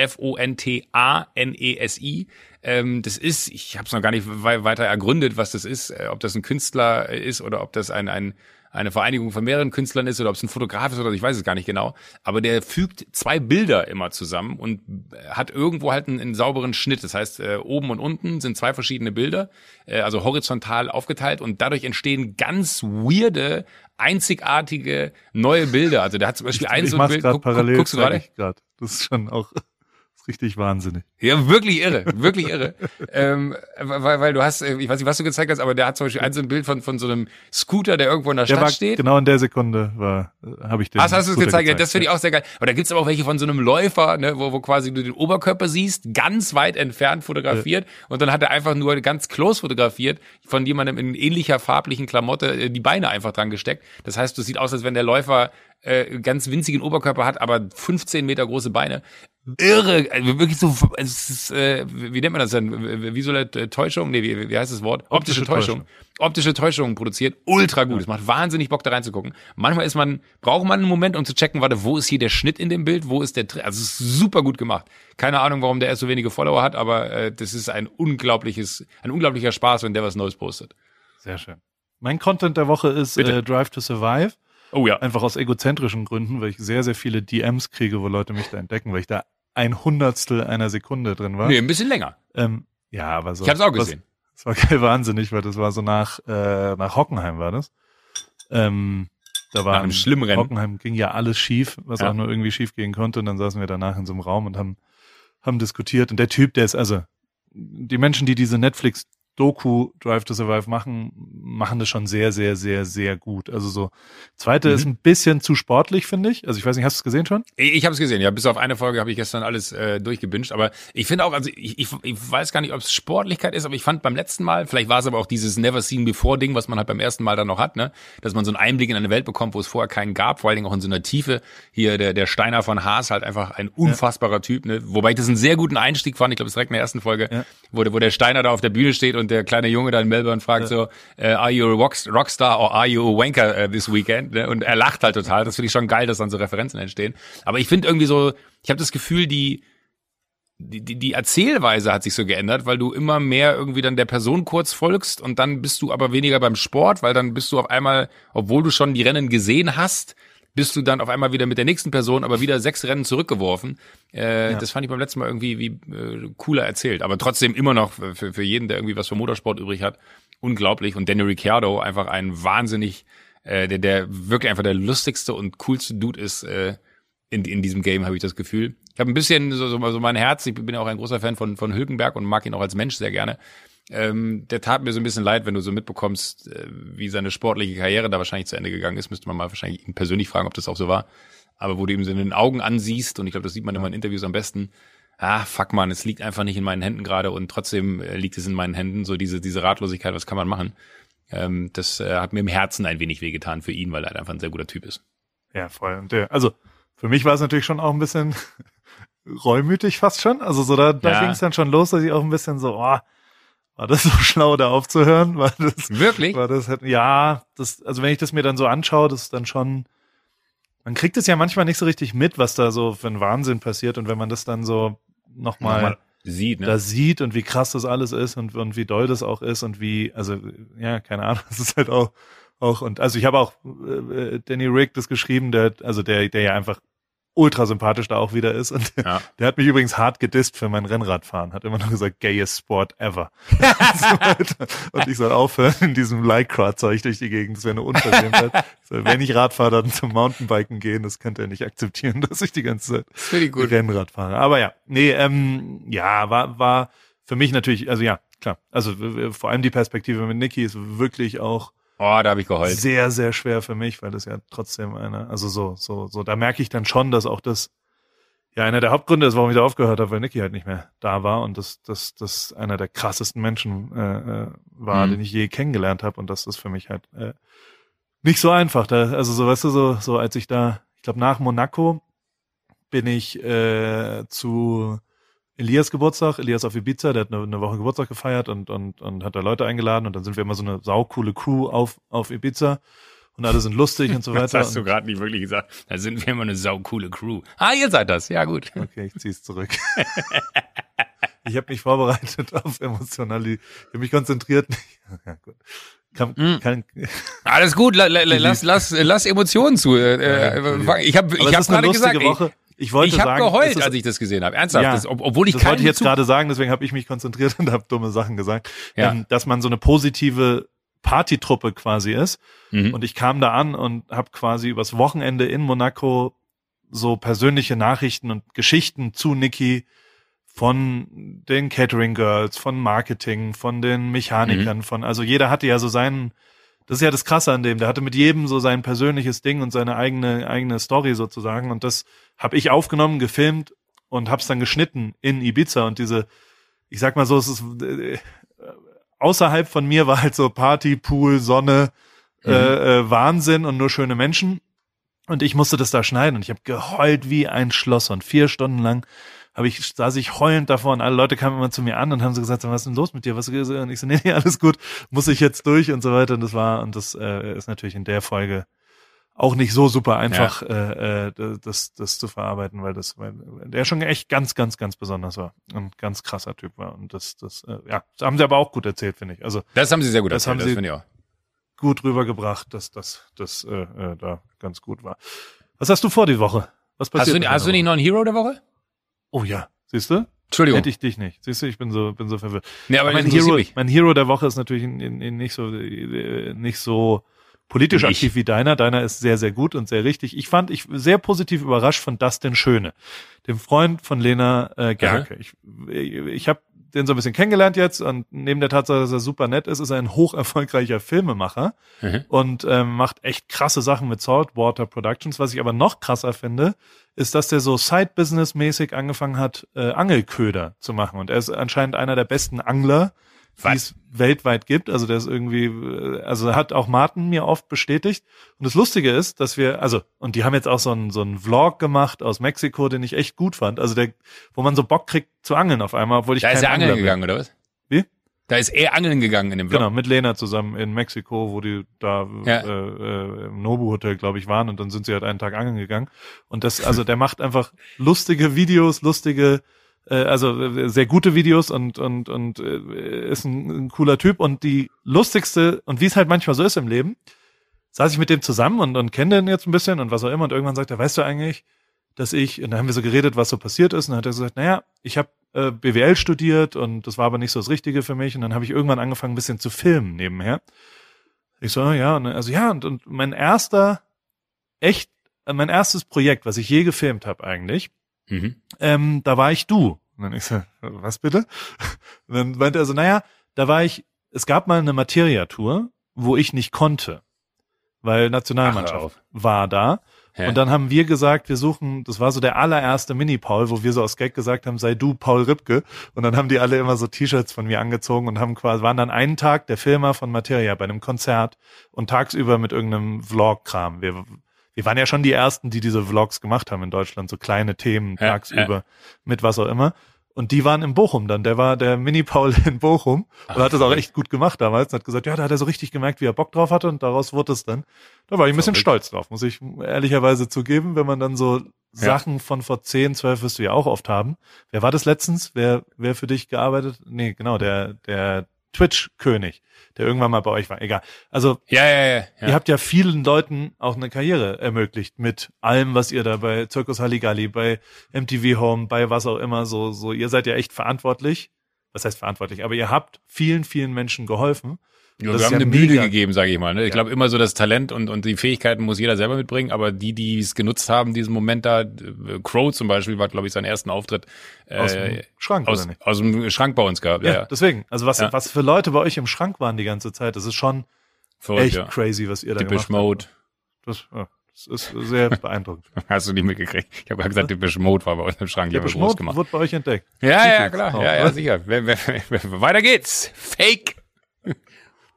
[SPEAKER 1] F-O-N-T-A-N-E-S-I. Ähm, das ist, ich habe es noch gar nicht wei- weiter ergründet, was das ist, äh, ob das ein Künstler ist oder ob das ein, ein eine Vereinigung von mehreren Künstlern ist oder ob es ein Fotograf ist oder ich weiß es gar nicht genau. Aber der fügt zwei Bilder immer zusammen und hat irgendwo halt einen, einen sauberen Schnitt. Das heißt, äh, oben und unten sind zwei verschiedene Bilder, äh, also horizontal aufgeteilt und dadurch entstehen ganz weirde, einzigartige neue Bilder. Also der hat zum Beispiel ein
[SPEAKER 2] ich
[SPEAKER 1] so ein Bild.
[SPEAKER 2] gerade
[SPEAKER 1] Guck, guck,
[SPEAKER 2] parallel.
[SPEAKER 1] guckst du gerade?
[SPEAKER 2] ich. Das ist schon auch richtig wahnsinnig.
[SPEAKER 1] Ja, wirklich irre, wirklich irre. (laughs) ähm, weil, weil du hast, äh, ich weiß nicht, was du gezeigt hast, aber der hat zum Beispiel ein so ein Bild von, von so einem Scooter, der irgendwo in der
[SPEAKER 2] Der
[SPEAKER 1] Stadt
[SPEAKER 2] war
[SPEAKER 1] steht.
[SPEAKER 2] genau in der Sekunde war äh, habe ich den.
[SPEAKER 1] Ah, hast du es
[SPEAKER 2] Scooter
[SPEAKER 1] gezeigt? Ja, das finde ich auch sehr geil. Aber da gibt's aber auch welche von so einem Läufer, ne, wo, wo quasi du den Oberkörper siehst, ganz weit entfernt fotografiert und dann hat er einfach nur ganz close fotografiert von jemandem in ähnlicher farblichen Klamotte äh, die Beine einfach dran gesteckt. Das heißt, du sieht aus, als wenn der Läufer äh, ganz winzigen Oberkörper hat, aber 15 Meter große Beine. Irre, also wirklich so, es ist, äh, wie nennt man das denn? Visuelle Täuschung? Nee, wie, wie heißt das Wort? Optische, Optische Täuschung. Täuschung. Optische Täuschung produziert, ultra gut. Es macht wahnsinnig Bock, da reinzugucken. Manchmal ist man, braucht man einen Moment, um zu checken, warte, wo ist hier der Schnitt in dem Bild, wo ist der, also es ist super gut gemacht. Keine Ahnung, warum der erst so wenige Follower hat, aber äh, das ist ein unglaubliches, ein unglaublicher Spaß, wenn der was Neues postet.
[SPEAKER 2] Sehr schön. Mein Content der Woche ist äh, Drive to Survive.
[SPEAKER 1] Oh ja.
[SPEAKER 2] Einfach aus egozentrischen Gründen, weil ich sehr, sehr viele DMs kriege, wo Leute mich da entdecken, weil ich da ein Hundertstel einer Sekunde drin war.
[SPEAKER 1] Nee, ein bisschen länger.
[SPEAKER 2] Ähm, ja, aber so.
[SPEAKER 1] Ich hab's auch gesehen.
[SPEAKER 2] Das war geil (laughs) wahnsinnig, weil das war so nach, äh, nach Hockenheim war das. Ähm, da war
[SPEAKER 1] ein schlimmen Rennen.
[SPEAKER 2] Hockenheim ging ja alles schief, was ja. auch nur irgendwie schief gehen konnte. Und dann saßen wir danach in so einem Raum und haben, haben diskutiert. Und der Typ, der ist also, die Menschen, die diese Netflix Doku Drive to Survive machen, machen das schon sehr, sehr, sehr, sehr gut. Also so, zweite mhm. ist ein bisschen zu sportlich, finde ich. Also ich weiß nicht, hast du es gesehen schon?
[SPEAKER 1] Ich, ich habe es gesehen, ja. Bis auf eine Folge habe ich gestern alles äh, durchgebinged. Aber ich finde auch, also ich, ich, ich weiß gar nicht, ob es Sportlichkeit ist, aber ich fand beim letzten Mal, vielleicht war es aber auch dieses Never Seen Before Ding, was man halt beim ersten Mal dann noch hat, ne? Dass man so einen Einblick in eine Welt bekommt, wo es vorher keinen gab, vor allen Dingen auch in so einer Tiefe. Hier der, der Steiner von Haas halt einfach ein unfassbarer ja. Typ, ne? Wobei ich das einen sehr guten Einstieg fand. Ich glaube, es direkt in der ersten Folge, ja. wo, wo der Steiner da auf der Bühne steht und der kleine Junge da in Melbourne fragt so, uh, are you a Rockstar or are you a Wanker uh, this weekend? Ne? Und er lacht halt total. Das finde ich schon geil, dass dann so Referenzen entstehen. Aber ich finde irgendwie so, ich habe das Gefühl, die, die, die, die Erzählweise hat sich so geändert, weil du immer mehr irgendwie dann der Person kurz folgst und dann bist du aber weniger beim Sport, weil dann bist du auf einmal, obwohl du schon die Rennen gesehen hast, bist du dann auf einmal wieder mit der nächsten Person, aber wieder sechs Rennen zurückgeworfen. Äh, ja. Das fand ich beim letzten Mal irgendwie wie, äh, cooler erzählt. Aber trotzdem immer noch für, für jeden, der irgendwie was für Motorsport übrig hat, unglaublich. Und Daniel Ricciardo einfach ein wahnsinnig, äh, der, der wirklich einfach der lustigste und coolste Dude ist äh, in, in diesem Game, habe ich das Gefühl. Ich habe ein bisschen so, so, so mein Herz, ich bin ja auch ein großer Fan von, von Hülkenberg und mag ihn auch als Mensch sehr gerne. Ähm, der tat mir so ein bisschen leid, wenn du so mitbekommst, äh, wie seine sportliche Karriere da wahrscheinlich zu Ende gegangen ist. Müsste man mal wahrscheinlich ihn persönlich fragen, ob das auch so war. Aber wo du ihm so in den Augen ansiehst, und ich glaube, das sieht man immer in Interviews am besten, ah, fuck man, es liegt einfach nicht in meinen Händen gerade und trotzdem äh, liegt es in meinen Händen, so diese, diese Ratlosigkeit, was kann man machen? Ähm, das äh, hat mir im Herzen ein wenig wehgetan für ihn, weil er halt einfach ein sehr guter Typ ist.
[SPEAKER 2] Ja, voll. Und der, also für mich war es natürlich schon auch ein bisschen (laughs) reumütig fast schon. Also so da, da ja. ging es dann schon los, dass ich auch ein bisschen so, oh, war das so (laughs) schlau, da aufzuhören? War das,
[SPEAKER 1] Wirklich?
[SPEAKER 2] War das, ja, das, also wenn ich das mir dann so anschaue, das ist dann schon, man kriegt es ja manchmal nicht so richtig mit, was da so für ein Wahnsinn passiert und wenn man das dann so nochmal noch
[SPEAKER 1] sieht, ne?
[SPEAKER 2] da sieht und wie krass das alles ist und, und wie doll das auch ist und wie, also, ja, keine Ahnung, (laughs) das ist halt auch, auch, und also ich habe auch äh, Danny Rick das geschrieben, der, also der, der ja einfach ultra sympathisch da auch wieder ist. Und ja. der hat mich übrigens hart gedisst für mein Rennradfahren. Hat immer noch gesagt, gayest Sport ever. (laughs) und ich soll aufhören, in diesem Lycra-Zeug durch die Gegend. Das wäre eine Unverschämtheit. soll, wenn ich Rad fahre, dann zum Mountainbiken gehen. Das könnte er nicht akzeptieren, dass ich die ganze Zeit Rennrad fahre. Aber ja, nee, ähm, ja, war, war für mich natürlich, also ja, klar. Also vor allem die Perspektive mit Niki ist wirklich auch
[SPEAKER 1] Oh, da habe ich geheult.
[SPEAKER 2] Sehr, sehr schwer für mich, weil das ja trotzdem eine, also so, so, so, da merke ich dann schon, dass auch das ja einer der Hauptgründe ist, warum ich da aufgehört habe, weil Niki halt nicht mehr da war und das, das, das einer der krassesten Menschen äh, äh, war, mhm. den ich je kennengelernt habe und das ist für mich halt äh, nicht so einfach. Da, also so, weißt du, so, so als ich da, ich glaube nach Monaco bin ich äh, zu Elias Geburtstag, Elias auf Ibiza, der hat eine, eine, Woche Geburtstag gefeiert und, und, und hat da Leute eingeladen und dann sind wir immer so eine saukoole Crew auf, auf Ibiza und alle sind lustig und so (laughs) weiter.
[SPEAKER 1] Das hast du gerade nicht wirklich gesagt. Da sind wir immer eine saukoole Crew. Ah, ihr seid das. Ja, gut.
[SPEAKER 2] Okay, ich zieh's zurück. (laughs) ich habe mich vorbereitet auf emotionali. Ich habe mich konzentriert. (laughs) ja, gut.
[SPEAKER 1] Kann, mm. kann, Alles gut, la, la, lass, lass, lass Emotionen zu. Äh, äh ich habe ich hab gerade gesagt,
[SPEAKER 2] Woche. Ich wollte
[SPEAKER 1] ich
[SPEAKER 2] habe
[SPEAKER 1] geheult, als ich das gesehen habe. Ernsthaft, ja, das, obwohl ich
[SPEAKER 2] das wollte ich jetzt gerade sagen, deswegen habe ich mich konzentriert (laughs) und habe dumme Sachen gesagt, ja. ähm, dass man so eine positive Partytruppe quasi ist. Mhm. Und ich kam da an und habe quasi übers Wochenende in Monaco so persönliche Nachrichten und Geschichten zu Niki von den Catering Girls, von Marketing, von den Mechanikern, mhm. von also jeder hatte ja so seinen das ist ja das Krasse an dem. Der hatte mit jedem so sein persönliches Ding und seine eigene eigene Story sozusagen. Und das habe ich aufgenommen, gefilmt und hab's dann geschnitten in Ibiza. Und diese, ich sag mal so, es ist äh, außerhalb von mir war halt so Party, Pool, Sonne, mhm. äh, äh, Wahnsinn und nur schöne Menschen. Und ich musste das da schneiden und ich habe geheult wie ein Schloss und vier Stunden lang habe ich, saß ich heulend davor und alle Leute kamen immer zu mir an und haben so gesagt, was ist denn los mit dir? Was ist und ich so, nee, nee, alles gut, muss ich jetzt durch und so weiter. Und das war, und das äh, ist natürlich in der Folge auch nicht so super einfach, ja. äh, äh, das, das zu verarbeiten, weil das, weil der schon echt ganz, ganz, ganz besonders war. Ein ganz krasser Typ war. Und das, das, äh, ja, das haben sie aber auch gut erzählt, finde ich. Also
[SPEAKER 1] das haben sie sehr gut
[SPEAKER 2] das
[SPEAKER 1] erzählt,
[SPEAKER 2] haben sie das gut rübergebracht, dass das, das äh, äh, da ganz gut war. Was hast du vor die Woche? Was passiert?
[SPEAKER 1] Hast du, hast du nicht noch einen Hero der Woche?
[SPEAKER 2] Oh ja, siehst du?
[SPEAKER 1] Entschuldigung.
[SPEAKER 2] Hätte ich dich nicht. Siehst du, ich bin so, bin so verwirrt.
[SPEAKER 1] Nee, aber
[SPEAKER 2] mein Hero, mein Hero der Woche ist natürlich in, in, in nicht so, nicht so politisch aktiv ich. wie deiner. Deiner ist sehr, sehr gut und sehr richtig. Ich fand, ich sehr positiv überrascht von Dustin Schöne, dem Freund von Lena äh, Gerke. Ja. Ich, ich habe den so ein bisschen kennengelernt jetzt und neben der Tatsache, dass er super nett ist, ist er ein hoch erfolgreicher Filmemacher mhm. und ähm, macht echt krasse Sachen mit Saltwater Productions. Was ich aber noch krasser finde, ist, dass der so Side-Business-mäßig angefangen hat, äh, Angelköder zu machen. Und er ist anscheinend einer der besten Angler die es weltweit gibt. Also der ist irgendwie, also hat auch Martin mir oft bestätigt. Und das Lustige ist, dass wir, also, und die haben jetzt auch so einen, so einen Vlog gemacht aus Mexiko, den ich echt gut fand. Also der, wo man so Bock kriegt zu angeln auf einmal, obwohl ich
[SPEAKER 1] Da ist er angeln gegangen, oder was?
[SPEAKER 2] Wie?
[SPEAKER 1] Da ist er angeln gegangen in dem Vlog.
[SPEAKER 2] Genau, mit Lena zusammen in Mexiko, wo die da ja. äh, äh, im Nobu Hotel, glaube ich, waren und dann sind sie halt einen Tag angeln gegangen. Und das, also der macht einfach lustige Videos, lustige also äh, sehr gute Videos und und und äh, ist ein, ein cooler Typ. Und die lustigste und wie es halt manchmal so ist im Leben, saß ich mit dem zusammen und und kenne den jetzt ein bisschen und was auch immer. Und irgendwann sagt er, weißt du eigentlich, dass ich und dann haben wir so geredet, was so passiert ist. Und dann hat er gesagt, naja, ich habe äh, BWL studiert und das war aber nicht so das Richtige für mich. Und dann habe ich irgendwann angefangen ein bisschen zu filmen nebenher. Ich so, ja, und also ja und und mein erster echt mein erstes Projekt, was ich je gefilmt habe eigentlich, Mhm. Ähm, da war ich du. Und dann ich so, was bitte? Und dann meinte er so, naja, da war ich, es gab mal eine Materia-Tour, wo ich nicht konnte, weil Nationalmannschaft war da. Hä? Und dann haben wir gesagt, wir suchen, das war so der allererste Mini-Paul, wo wir so aus Gag gesagt haben, sei du Paul Ripke. Und dann haben die alle immer so T-Shirts von mir angezogen und haben quasi, waren dann einen Tag der Filmer von Materia bei einem Konzert und tagsüber mit irgendeinem Vlog-Kram. Wir wir waren ja schon die ersten, die diese Vlogs gemacht haben in Deutschland, so kleine Themen ja, tagsüber ja. mit was auch immer. Und die waren in Bochum dann. Der war der Mini-Paul in Bochum und hat das auch echt gut gemacht damals. Und hat gesagt, ja, da hat er so richtig gemerkt, wie er Bock drauf hatte und daraus wurde es dann. Da war ich ein bisschen stolz drauf, muss ich ehrlicherweise zugeben, wenn man dann so ja. Sachen von vor 10, 12 wirst du ja auch oft haben. Wer war das letztens? Wer, wer für dich gearbeitet? Nee, genau, der, der Twitch-König, der irgendwann mal bei euch war. Egal. Also
[SPEAKER 1] ja, ja, ja,
[SPEAKER 2] ja. ihr habt ja vielen Leuten auch eine Karriere ermöglicht mit allem, was ihr da bei Circus Halligalli, bei MTV Home, bei was auch immer so, so. Ihr seid ja echt verantwortlich. Was heißt verantwortlich? Aber ihr habt vielen, vielen Menschen geholfen.
[SPEAKER 1] Ja, wir haben ja eine Bühne gegeben, sage ich mal. Ne? Ich ja. glaube immer so das Talent und, und die Fähigkeiten muss jeder selber mitbringen, aber die, die es genutzt haben, diesen Moment da, äh, Crow zum Beispiel war, glaube ich, sein ersten Auftritt.
[SPEAKER 2] Äh, aus dem Schrank,
[SPEAKER 1] aus, oder nicht? Aus dem Schrank bei uns gehabt,
[SPEAKER 2] ja. ja. Deswegen, also was, ja. was für Leute bei euch im Schrank waren die ganze Zeit, das ist schon Verrückt, echt crazy, was ihr da
[SPEAKER 1] Depeche gemacht Mode.
[SPEAKER 2] habt. Das, ja. Das ist sehr (laughs) beeindruckend.
[SPEAKER 1] Hast du nicht mitgekriegt? Ich habe gesagt, Depeche Mode war bei uns im Schrank.
[SPEAKER 2] Depeche Mode gemacht. wurde bei euch entdeckt.
[SPEAKER 1] Ja, ja, klar. Ja, ja, sicher. Weiter geht's. Fake.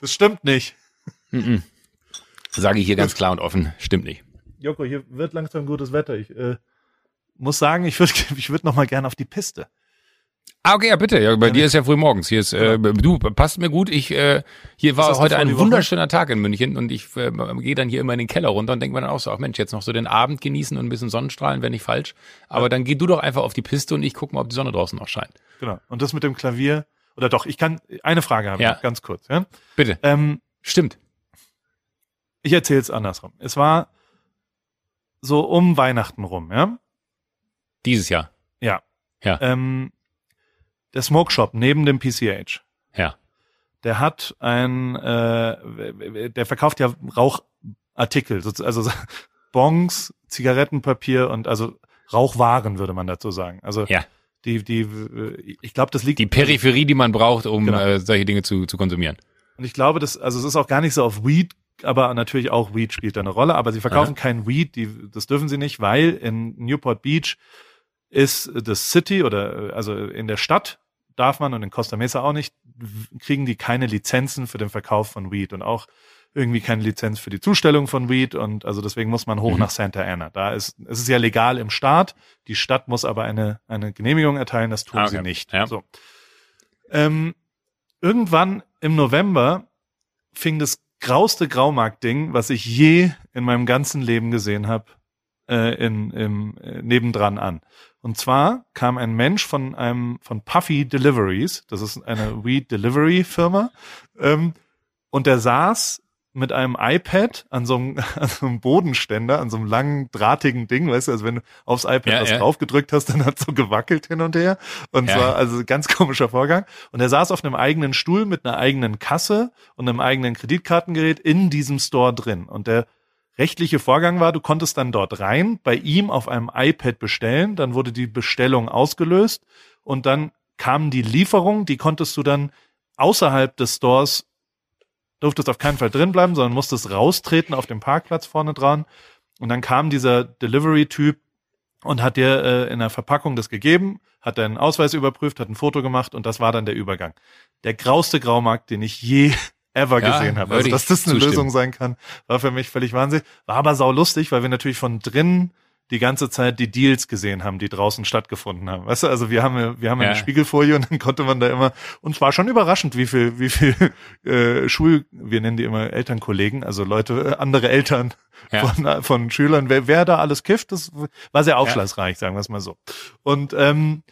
[SPEAKER 2] Das stimmt nicht. Mm.
[SPEAKER 1] Sage ich hier ganz klar und offen, stimmt nicht.
[SPEAKER 2] Joko, hier wird langsam gutes Wetter. Ich äh, muss sagen, ich würde (laughs) ich würd noch mal gerne auf die Piste.
[SPEAKER 1] Ah, okay, ja, bitte. Ja, bei ja, dir ist ja früh morgens. Hier ist, äh, du, passt mir gut. Ich, äh, hier war heute ein wunderschöner Tag in München und ich äh, gehe dann hier immer in den Keller runter und denke mir dann auch so, ach Mensch, jetzt noch so den Abend genießen und ein bisschen Sonnenstrahlen, wenn nicht falsch. Aber ja. dann geh du doch einfach auf die Piste und ich guck mal, ob die Sonne draußen noch scheint.
[SPEAKER 2] Genau. Und das mit dem Klavier, oder doch, ich kann, eine Frage haben, ja. ganz kurz, ja?
[SPEAKER 1] Bitte.
[SPEAKER 2] Ähm,
[SPEAKER 1] Stimmt.
[SPEAKER 2] Ich erzähle es andersrum. Es war so um Weihnachten rum, ja?
[SPEAKER 1] Dieses Jahr.
[SPEAKER 2] Ja.
[SPEAKER 1] Ja.
[SPEAKER 2] Ähm, der Smoke Shop neben dem PCH.
[SPEAKER 1] Ja.
[SPEAKER 2] Der hat ein, äh, der verkauft ja Rauchartikel, also (laughs) Bongs, Zigarettenpapier und also Rauchwaren würde man dazu sagen. Also
[SPEAKER 1] ja
[SPEAKER 2] die, die, ich glaube, das liegt.
[SPEAKER 1] Die Peripherie, die man braucht, um genau. äh, solche Dinge zu, zu konsumieren.
[SPEAKER 2] Und ich glaube, das, also es ist auch gar nicht so auf Weed, aber natürlich auch Weed spielt da eine Rolle, aber sie verkaufen Aha. kein Weed, die, das dürfen sie nicht, weil in Newport Beach ist das City oder also in der Stadt darf man und in Costa Mesa auch nicht, kriegen die keine Lizenzen für den Verkauf von Weed. Und auch irgendwie keine Lizenz für die Zustellung von Weed und also deswegen muss man hoch
[SPEAKER 1] Mhm.
[SPEAKER 2] nach Santa Ana. Da ist, es ist ja legal im Staat, die Stadt muss aber eine, eine Genehmigung erteilen, das tun
[SPEAKER 1] Ah,
[SPEAKER 2] sie
[SPEAKER 1] okay.
[SPEAKER 2] nicht.
[SPEAKER 1] Ja.
[SPEAKER 2] So. Ähm, irgendwann im November fing das grauste Graumarkt-Ding, was ich je in meinem ganzen Leben gesehen habe, äh, in, im, äh, nebendran an. Und zwar kam ein Mensch von einem von Puffy Deliveries, das ist eine Weed Delivery Firma, ähm, und der saß mit einem iPad an so einem, (laughs) an so einem Bodenständer, an so einem langen, drahtigen Ding, weißt du, also wenn du aufs iPad
[SPEAKER 1] Ja,
[SPEAKER 2] was
[SPEAKER 1] ja.
[SPEAKER 2] draufgedrückt hast, dann hat so gewackelt hin und her. Und
[SPEAKER 1] Ja.
[SPEAKER 2] zwar, also ganz (laughs) komischer Vorgang. Und er saß auf einem eigenen Stuhl mit einer eigenen Kasse und einem eigenen Kreditkartengerät in diesem Store drin. Und der rechtliche Vorgang war, du konntest dann dort rein, bei ihm auf einem iPad bestellen, dann wurde die Bestellung ausgelöst und dann kam die Lieferung, die konntest du dann außerhalb des Stores, durftest auf keinen Fall drin bleiben, sondern musstest raustreten auf dem Parkplatz vorne dran und dann kam dieser Delivery-Typ und hat dir äh, in der Verpackung das gegeben, hat deinen Ausweis überprüft, hat ein Foto gemacht und das war dann der Übergang. Der grauste Graumarkt, den ich je (laughs) ever
[SPEAKER 1] Ja,
[SPEAKER 2] gesehen habe. Also, dass das eine
[SPEAKER 1] zustimmen.
[SPEAKER 2] Lösung sein kann, war für mich völlig Wahnsinn. War aber sau lustig, weil wir natürlich von drinnen die ganze Zeit die Deals gesehen haben, die draußen stattgefunden haben. Weißt du, also wir haben ja- wir haben ja eine
[SPEAKER 1] Ja.
[SPEAKER 2] Spiegelfolie und dann konnte man da immer und es war schon überraschend, wie viel wie viel (laughs) äh, Schul wir nennen die immer Elternkollegen, also Leute äh, andere Eltern
[SPEAKER 1] Ja.
[SPEAKER 2] von von Schülern, wer, wer da alles kifft, das war sehr aufschlussreich, sagen wir es mal so. Und ähm,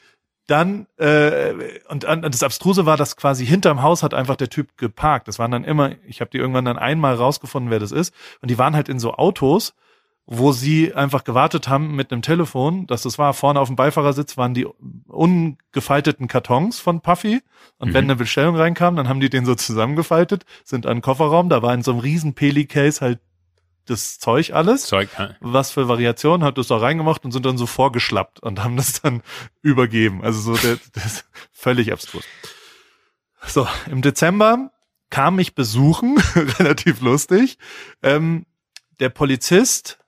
[SPEAKER 2] dann äh, und, und das Abstruse war, dass quasi hinterm Haus hat einfach der Typ geparkt. Das waren dann immer, ich habe die irgendwann dann einmal rausgefunden, wer das ist. Und die waren halt in so Autos, wo sie einfach gewartet haben mit einem Telefon, dass das war. Vorne auf dem Beifahrersitz waren die ungefalteten Kartons von Puffy. Und
[SPEAKER 1] Mhm.
[SPEAKER 2] wenn eine Bestellung reinkam, dann haben die den so zusammengefaltet, sind an den Kofferraum, da war in so einem riesen Peli-Case halt das Zeug alles
[SPEAKER 1] Zeug. ja.
[SPEAKER 2] was für Variationen, hat das da reingemacht und sind dann so vorgeschlappt und haben das dann übergeben. Also so der, (laughs) das ist völlig abstrus. So, im Dezember kam mich besuchen, (laughs) relativ lustig, ähm, der Polizist,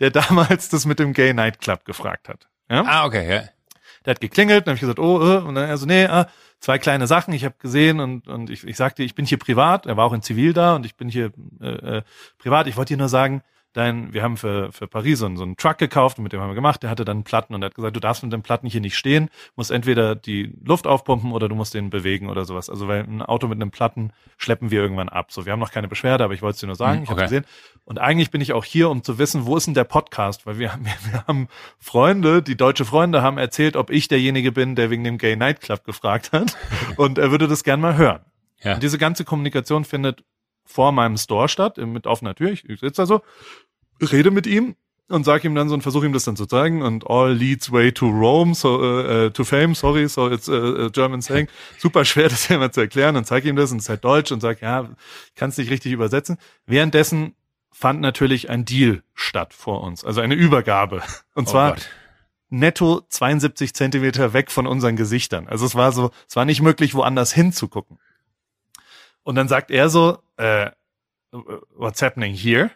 [SPEAKER 2] der (laughs) damals das mit dem Gay Night Club gefragt hat. Ja?
[SPEAKER 1] Ah, okay, ja.
[SPEAKER 2] Der hat geklingelt, dann habe ich gesagt, oh, äh, und dann also nee, ah, zwei kleine Sachen, ich habe gesehen und und ich, ich sagte, ich bin hier privat, er war auch in Zivil da und ich bin hier äh, äh, privat. Ich wollte dir nur sagen, dein, wir haben für für Paris so einen, so einen Truck gekauft und mit dem haben wir gemacht. Der hatte dann Platten und er hat gesagt, du darfst mit den Platten hier nicht stehen, musst entweder die Luft aufpumpen oder du musst den bewegen oder sowas. Also weil ein Auto mit einem Platten schleppen wir irgendwann ab. So, wir haben noch keine Beschwerde, aber ich wollte es dir nur sagen.
[SPEAKER 1] Hm,
[SPEAKER 2] Ich habe
[SPEAKER 1] okay.
[SPEAKER 2] gesehen. Und eigentlich bin ich auch hier, um zu wissen, wo ist denn der Podcast? Weil wir, haben- wir, (laughs) wir haben Freunde, die deutsche Freunde haben erzählt, ob ich derjenige bin, der wegen dem Gay Night Club gefragt hat. (laughs) Und er würde das gern mal hören.
[SPEAKER 1] Ja.
[SPEAKER 2] Und diese ganze Kommunikation findet vor meinem Store statt, mit offener Tür. Ich, ich sitze da so, rede mit ihm und sag ihm dann so und versuche ihm das dann zu zeigen und all leads way to Rome, so äh, äh, to fame, sorry, so it's a, a German saying. (laughs) Super schwer, das immer zu erklären und zeig ihm das und es ist halt Deutsch und sag, ja, kannst nicht richtig übersetzen. Währenddessen fand natürlich ein Deal statt vor uns, also eine Übergabe. Und
[SPEAKER 1] Oh
[SPEAKER 2] zwar
[SPEAKER 1] Gott.
[SPEAKER 2] netto 72 Zentimeter weg von unseren Gesichtern. Also es war so, es war nicht möglich, woanders hinzugucken. Und dann sagt er so, äh, what's happening here?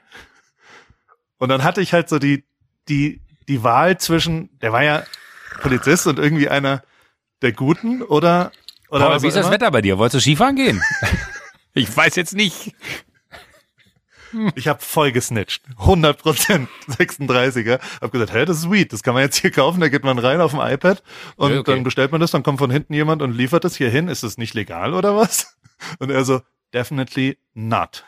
[SPEAKER 2] Und dann hatte ich halt so die, die, die Wahl zwischen, der war ja Polizist und irgendwie einer der Guten oder, oder
[SPEAKER 1] Paul, wie ist das. Wetter bei dir? Wolltest du Skifahren gehen? (laughs) ich weiß jetzt nicht.
[SPEAKER 2] Ich habe voll gesnitcht. 100 Prozent 36er. Hab gesagt, hä, das ist Weed. Das kann man jetzt hier kaufen. Da geht man rein auf dem iPad und
[SPEAKER 1] okay.
[SPEAKER 2] dann bestellt man das. Dann kommt von hinten jemand und liefert es hier hin. Ist das nicht legal oder was? Und er so, definitely not.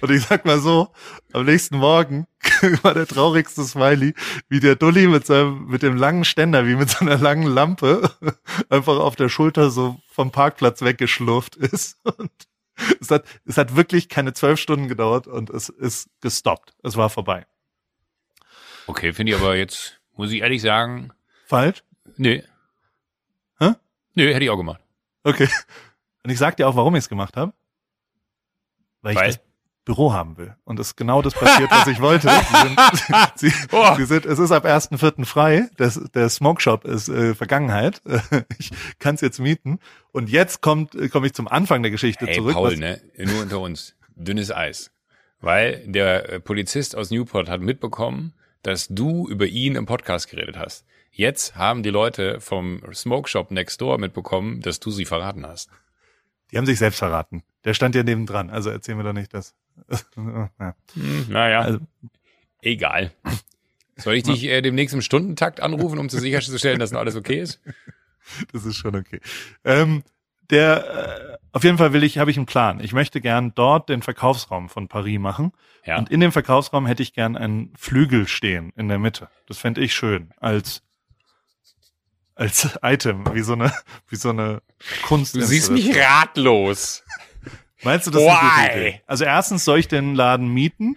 [SPEAKER 2] Und ich sag mal so, am nächsten Morgen (laughs) war der traurigste Smiley, wie der Dulli mit seinem, mit dem langen Ständer, wie mit so einer langen Lampe, (laughs) einfach auf der Schulter so vom Parkplatz weggeschlurft ist. Und es hat, es hat wirklich keine zwölf Stunden gedauert und es ist gestoppt. Es war vorbei.
[SPEAKER 1] Okay, finde ich aber jetzt, muss ich ehrlich sagen,
[SPEAKER 2] Falsch?
[SPEAKER 1] nee.
[SPEAKER 2] Hä?
[SPEAKER 1] Nö, hätte ich auch gemacht.
[SPEAKER 2] Okay. (laughs) Und ich sag dir auch, warum ich es gemacht habe. Weil ich
[SPEAKER 1] Weil?
[SPEAKER 2] das Büro haben will. Und es ist genau das passiert, was ich wollte. (laughs) Sie sind, (laughs) sie,
[SPEAKER 1] Oh.
[SPEAKER 2] sie sind, es ist ab 1.4. frei. Das, der Smoke Shop ist äh, Vergangenheit. (laughs) Ich kann es jetzt mieten. Und jetzt kommt äh, komme ich zum Anfang der Geschichte
[SPEAKER 1] Hey,
[SPEAKER 2] zurück.
[SPEAKER 1] Paul, ne? Nur unter uns. Dünnes Eis. Weil der äh, Polizist aus Newport hat mitbekommen, dass du über ihn im Podcast geredet hast. Jetzt haben die Leute vom Smoke Shop Next Door mitbekommen, dass du sie verraten hast.
[SPEAKER 2] Die haben sich selbst verraten. Der stand ja neben dran, also erzählen wir doch nicht das. (laughs)
[SPEAKER 1] ja. Hm, naja, also, egal. (laughs) Soll ich dich äh, demnächst im Stundentakt anrufen, um zu sicherzustellen, dass noch alles okay ist? (laughs)
[SPEAKER 2] Das ist schon okay. Ähm, der, äh, auf jeden Fall will ich, habe ich einen Plan. Ich möchte gern dort den Verkaufsraum von Paris machen. Ja. Und in dem Verkaufsraum hätte ich gern einen Flügel stehen in der Mitte. Das fände ich schön als als Item, wie so eine, wie so eine Kunst.
[SPEAKER 1] Du siehst mich ratlos.
[SPEAKER 2] Meinst du, das Why? ist eine gute Idee? Also erstens soll ich den Laden mieten.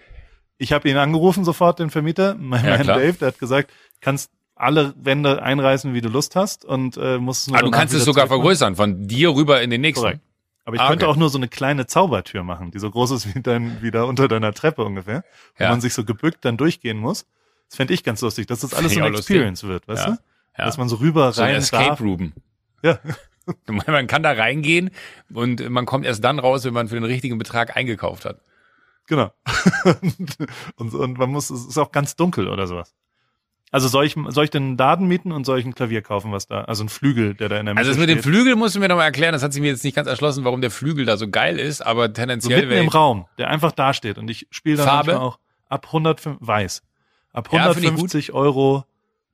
[SPEAKER 2] Ich habe ihn angerufen sofort, den Vermieter, (laughs) mein ja, Mann Dave, der hat gesagt, kannst alle Wände einreißen, wie du Lust hast und äh, musst
[SPEAKER 1] nur. Ah, du kannst es sogar vergrößern, von dir rüber in den nächsten. Korrekt.
[SPEAKER 2] Aber ich ah, könnte okay. auch nur so eine kleine Zaubertür machen, die so groß ist wie dein, wie da unter deiner Treppe ungefähr, ja. wo man sich so gebückt dann durchgehen muss. Das fände ich ganz lustig, dass das alles so eine Experience lustig. wird, weißt ja. du? Ja. Dass man so rüber so rein
[SPEAKER 1] Escape darf. Room. Ja. (laughs) man kann da reingehen und man kommt erst dann raus, wenn man für den richtigen Betrag eingekauft hat.
[SPEAKER 2] Genau. (laughs) und, und man muss, es ist auch ganz dunkel oder sowas. Also soll ich, soll ich den Daten mieten und soll ich ein Klavier kaufen, was da, also ein Flügel, der da in der
[SPEAKER 1] Mitte Also das mit dem Flügel musst du mir noch mal erklären, das hat sich mir jetzt nicht ganz erschlossen, warum der Flügel da so geil ist, aber tendenziell.
[SPEAKER 2] So mitten im Raum, der einfach da steht und ich spiele dann Farbe? auch ab 105, weiß. Ab 150 ja, Euro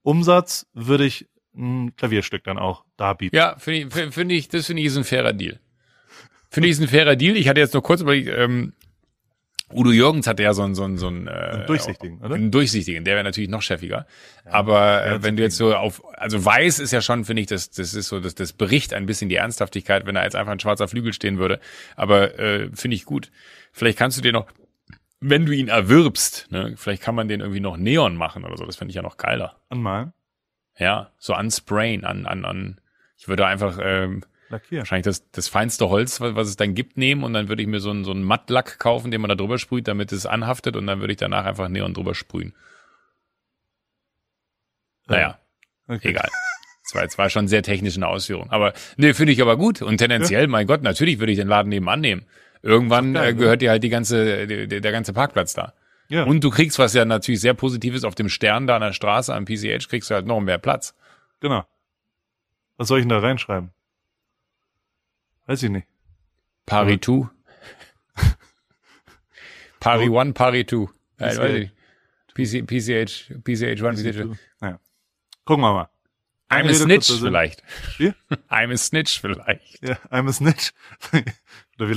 [SPEAKER 2] Umsatz würde ich ein Klavierstück dann auch da bieten.
[SPEAKER 1] Ja, finde ich, finde ich, das finde ich ist ein fairer Deal. Finde ich ist ein fairer Deal. Ich hatte jetzt noch kurz überlegt, ähm, Udo Jürgens hatte ja so einen, so einen, so einen, äh, einen
[SPEAKER 2] durchsichtigen, oder?
[SPEAKER 1] Einen durchsichtigen, der wäre natürlich noch chefiger. Ja, Aber äh, wenn du jetzt so auf, also weiß ist ja schon, finde ich, das, das ist so, das, das bericht ein bisschen die Ernsthaftigkeit, wenn da jetzt einfach ein schwarzer Flügel stehen würde. Aber äh, finde ich gut. Vielleicht kannst du dir noch, wenn du ihn erwirbst, ne, vielleicht kann man den irgendwie noch Neon machen oder so. Das finde ich ja noch geiler.
[SPEAKER 2] Anmalen?
[SPEAKER 1] Ja, so ansprayen, an, an, an. Ich würde einfach ähm, Lackieren. Wahrscheinlich das, das feinste Holz, was es dann gibt, nehmen und dann würde ich mir so einen, so einen Mattlack kaufen, den man da drüber sprüht, damit es anhaftet und dann würde ich danach einfach Neon drüber sprühen. Naja, okay. egal. Das war jetzt war schon sehr technisch eine Ausführung. Aber nee, finde ich aber gut. Und tendenziell, ja. mein Gott, natürlich würde ich den Laden nebenan nehmen. Irgendwann geil, äh, gehört ne? dir halt die ganze, die, der ganze Parkplatz da. Ja. Und du kriegst, was ja natürlich sehr positiv ist, auf dem Stern da an der Straße am PCH kriegst du halt noch mehr Platz.
[SPEAKER 2] Genau. Was soll ich denn da reinschreiben? Weiß ich nicht.
[SPEAKER 1] Pari 2. (laughs) Pari 1, Pari 2. Nein, weiß ich. PC, PCH, PCH 1, PCH 2.
[SPEAKER 2] Ja. Gucken wir mal.
[SPEAKER 1] I'm a Snitch vielleicht. Wie? (laughs) I'm a Snitch vielleicht.
[SPEAKER 2] Ja, I'm a Snitch. (laughs) Oder wie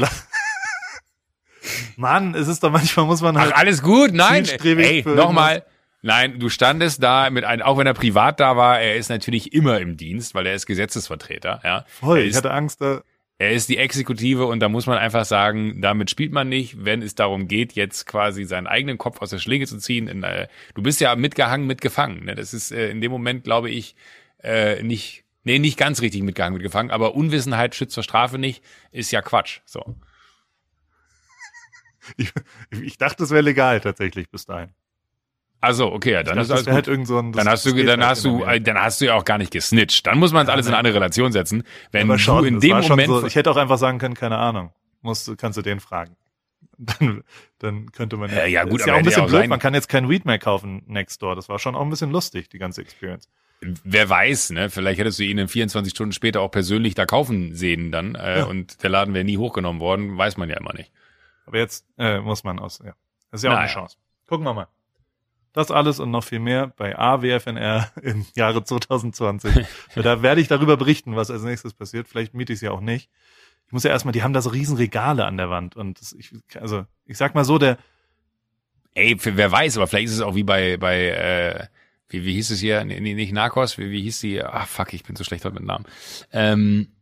[SPEAKER 2] Mann, es ist doch manchmal muss man halt.
[SPEAKER 1] Ach, alles gut, nein. Ey, nochmal. Nein, du standest da mit einem, auch wenn er privat da war, er ist natürlich immer im Dienst, weil er ist Gesetzesvertreter, ja.
[SPEAKER 2] Voll,
[SPEAKER 1] ist,
[SPEAKER 2] ich hatte Angst da.
[SPEAKER 1] Er ist die Exekutive und da muss man einfach sagen, damit spielt man nicht, wenn es darum geht, jetzt quasi seinen eigenen Kopf aus der Schlinge zu ziehen. In, äh, du bist ja mitgehangen, mitgefangen. Ne? Das ist äh, in dem Moment, glaube ich, äh, nicht, nee, nicht ganz richtig mitgehangen, mitgefangen, aber Unwissenheit schützt vor Strafe nicht, ist ja Quatsch. So. (laughs)
[SPEAKER 2] Ich, dachte, es wäre legal tatsächlich bis dahin.
[SPEAKER 1] Also okay, ja, dann
[SPEAKER 2] ist
[SPEAKER 1] alles
[SPEAKER 2] halt irgend so ein,
[SPEAKER 1] dann hast du, dann halt hast du, dann hast du ja auch gar nicht gesnitcht. Dann muss man es alles in eine Relation setzen. Wenn Aber schon, du in dem Moment,
[SPEAKER 2] so, ich hätte auch einfach sagen können, keine Ahnung, musst du, kannst du den fragen. (laughs) Dann, dann könnte man
[SPEAKER 1] ja, ja, ja gut,
[SPEAKER 2] ist aber ja auch ein bisschen blöd. Man kann jetzt kein Weed mehr kaufen next door. Das war schon auch ein bisschen lustig, die ganze Experience.
[SPEAKER 1] Wer weiß, ne? Vielleicht hättest du ihn 24 Stunden später auch persönlich da kaufen sehen dann äh, ja. und der Laden wäre nie hochgenommen worden, weiß man ja immer nicht.
[SPEAKER 2] Aber jetzt äh, muss man aus, ja. Das ist ja auch naja. eine Chance. Gucken wir mal. Das alles und noch viel mehr bei AWFNR im Jahre 2020. (laughs) da werde ich darüber berichten, was als nächstes passiert. Vielleicht miete ich es ja auch nicht. Ich muss ja erstmal, die haben da so riesen Regale an der Wand und das, ich, also ich sag mal so, der
[SPEAKER 1] Ey, wer weiß, aber vielleicht ist es auch wie bei, bei äh, wie, wie hieß es hier? Nee, nicht Narcos, wie, wie hieß die? Ah, fuck, ich bin so schlecht heute mit Namen. Ähm,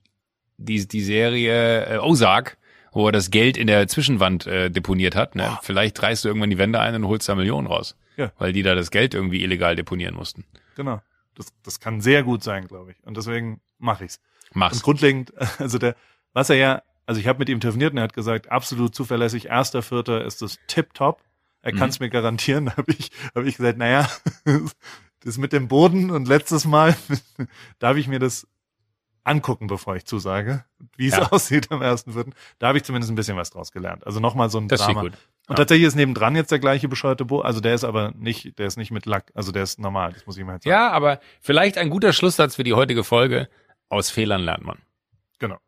[SPEAKER 1] die, die Serie äh, Ozark, wo er das Geld in der Zwischenwand äh, deponiert hat. Ne? Vielleicht reißt du irgendwann die Wände ein und holst da Millionen raus. Ja. Weil die da das Geld irgendwie illegal deponieren mussten.
[SPEAKER 2] Genau. Das, das kann sehr gut sein, glaube ich. Und deswegen mache ich's.
[SPEAKER 1] Mach's.
[SPEAKER 2] Und grundlegend, (laughs) also der, was er ja, also ich habe mit ihm telefoniert und er hat gesagt, absolut zuverlässig, erster Vierter ist das tip-top. Er mhm. kann es mir garantieren. (laughs) Da habe ich, hab ich gesagt, naja, (laughs) das mit dem Boden und letztes Mal darf ich mir das angucken, bevor ich zusage, wie es ja. (laughs) aussieht am ersten Vierten. Da habe ich zumindest ein bisschen was draus gelernt. Also nochmal so ein
[SPEAKER 1] das
[SPEAKER 2] Drama. Gut. Und ja. tatsächlich ist nebendran jetzt der gleiche bescheuerte Bo, also der ist aber nicht, der ist nicht mit Lack, also der ist normal, das muss ich mal
[SPEAKER 1] sagen. Ja, aber vielleicht ein guter Schlusssatz für die heutige Folge. Aus Fehlern lernt man.
[SPEAKER 2] Genau.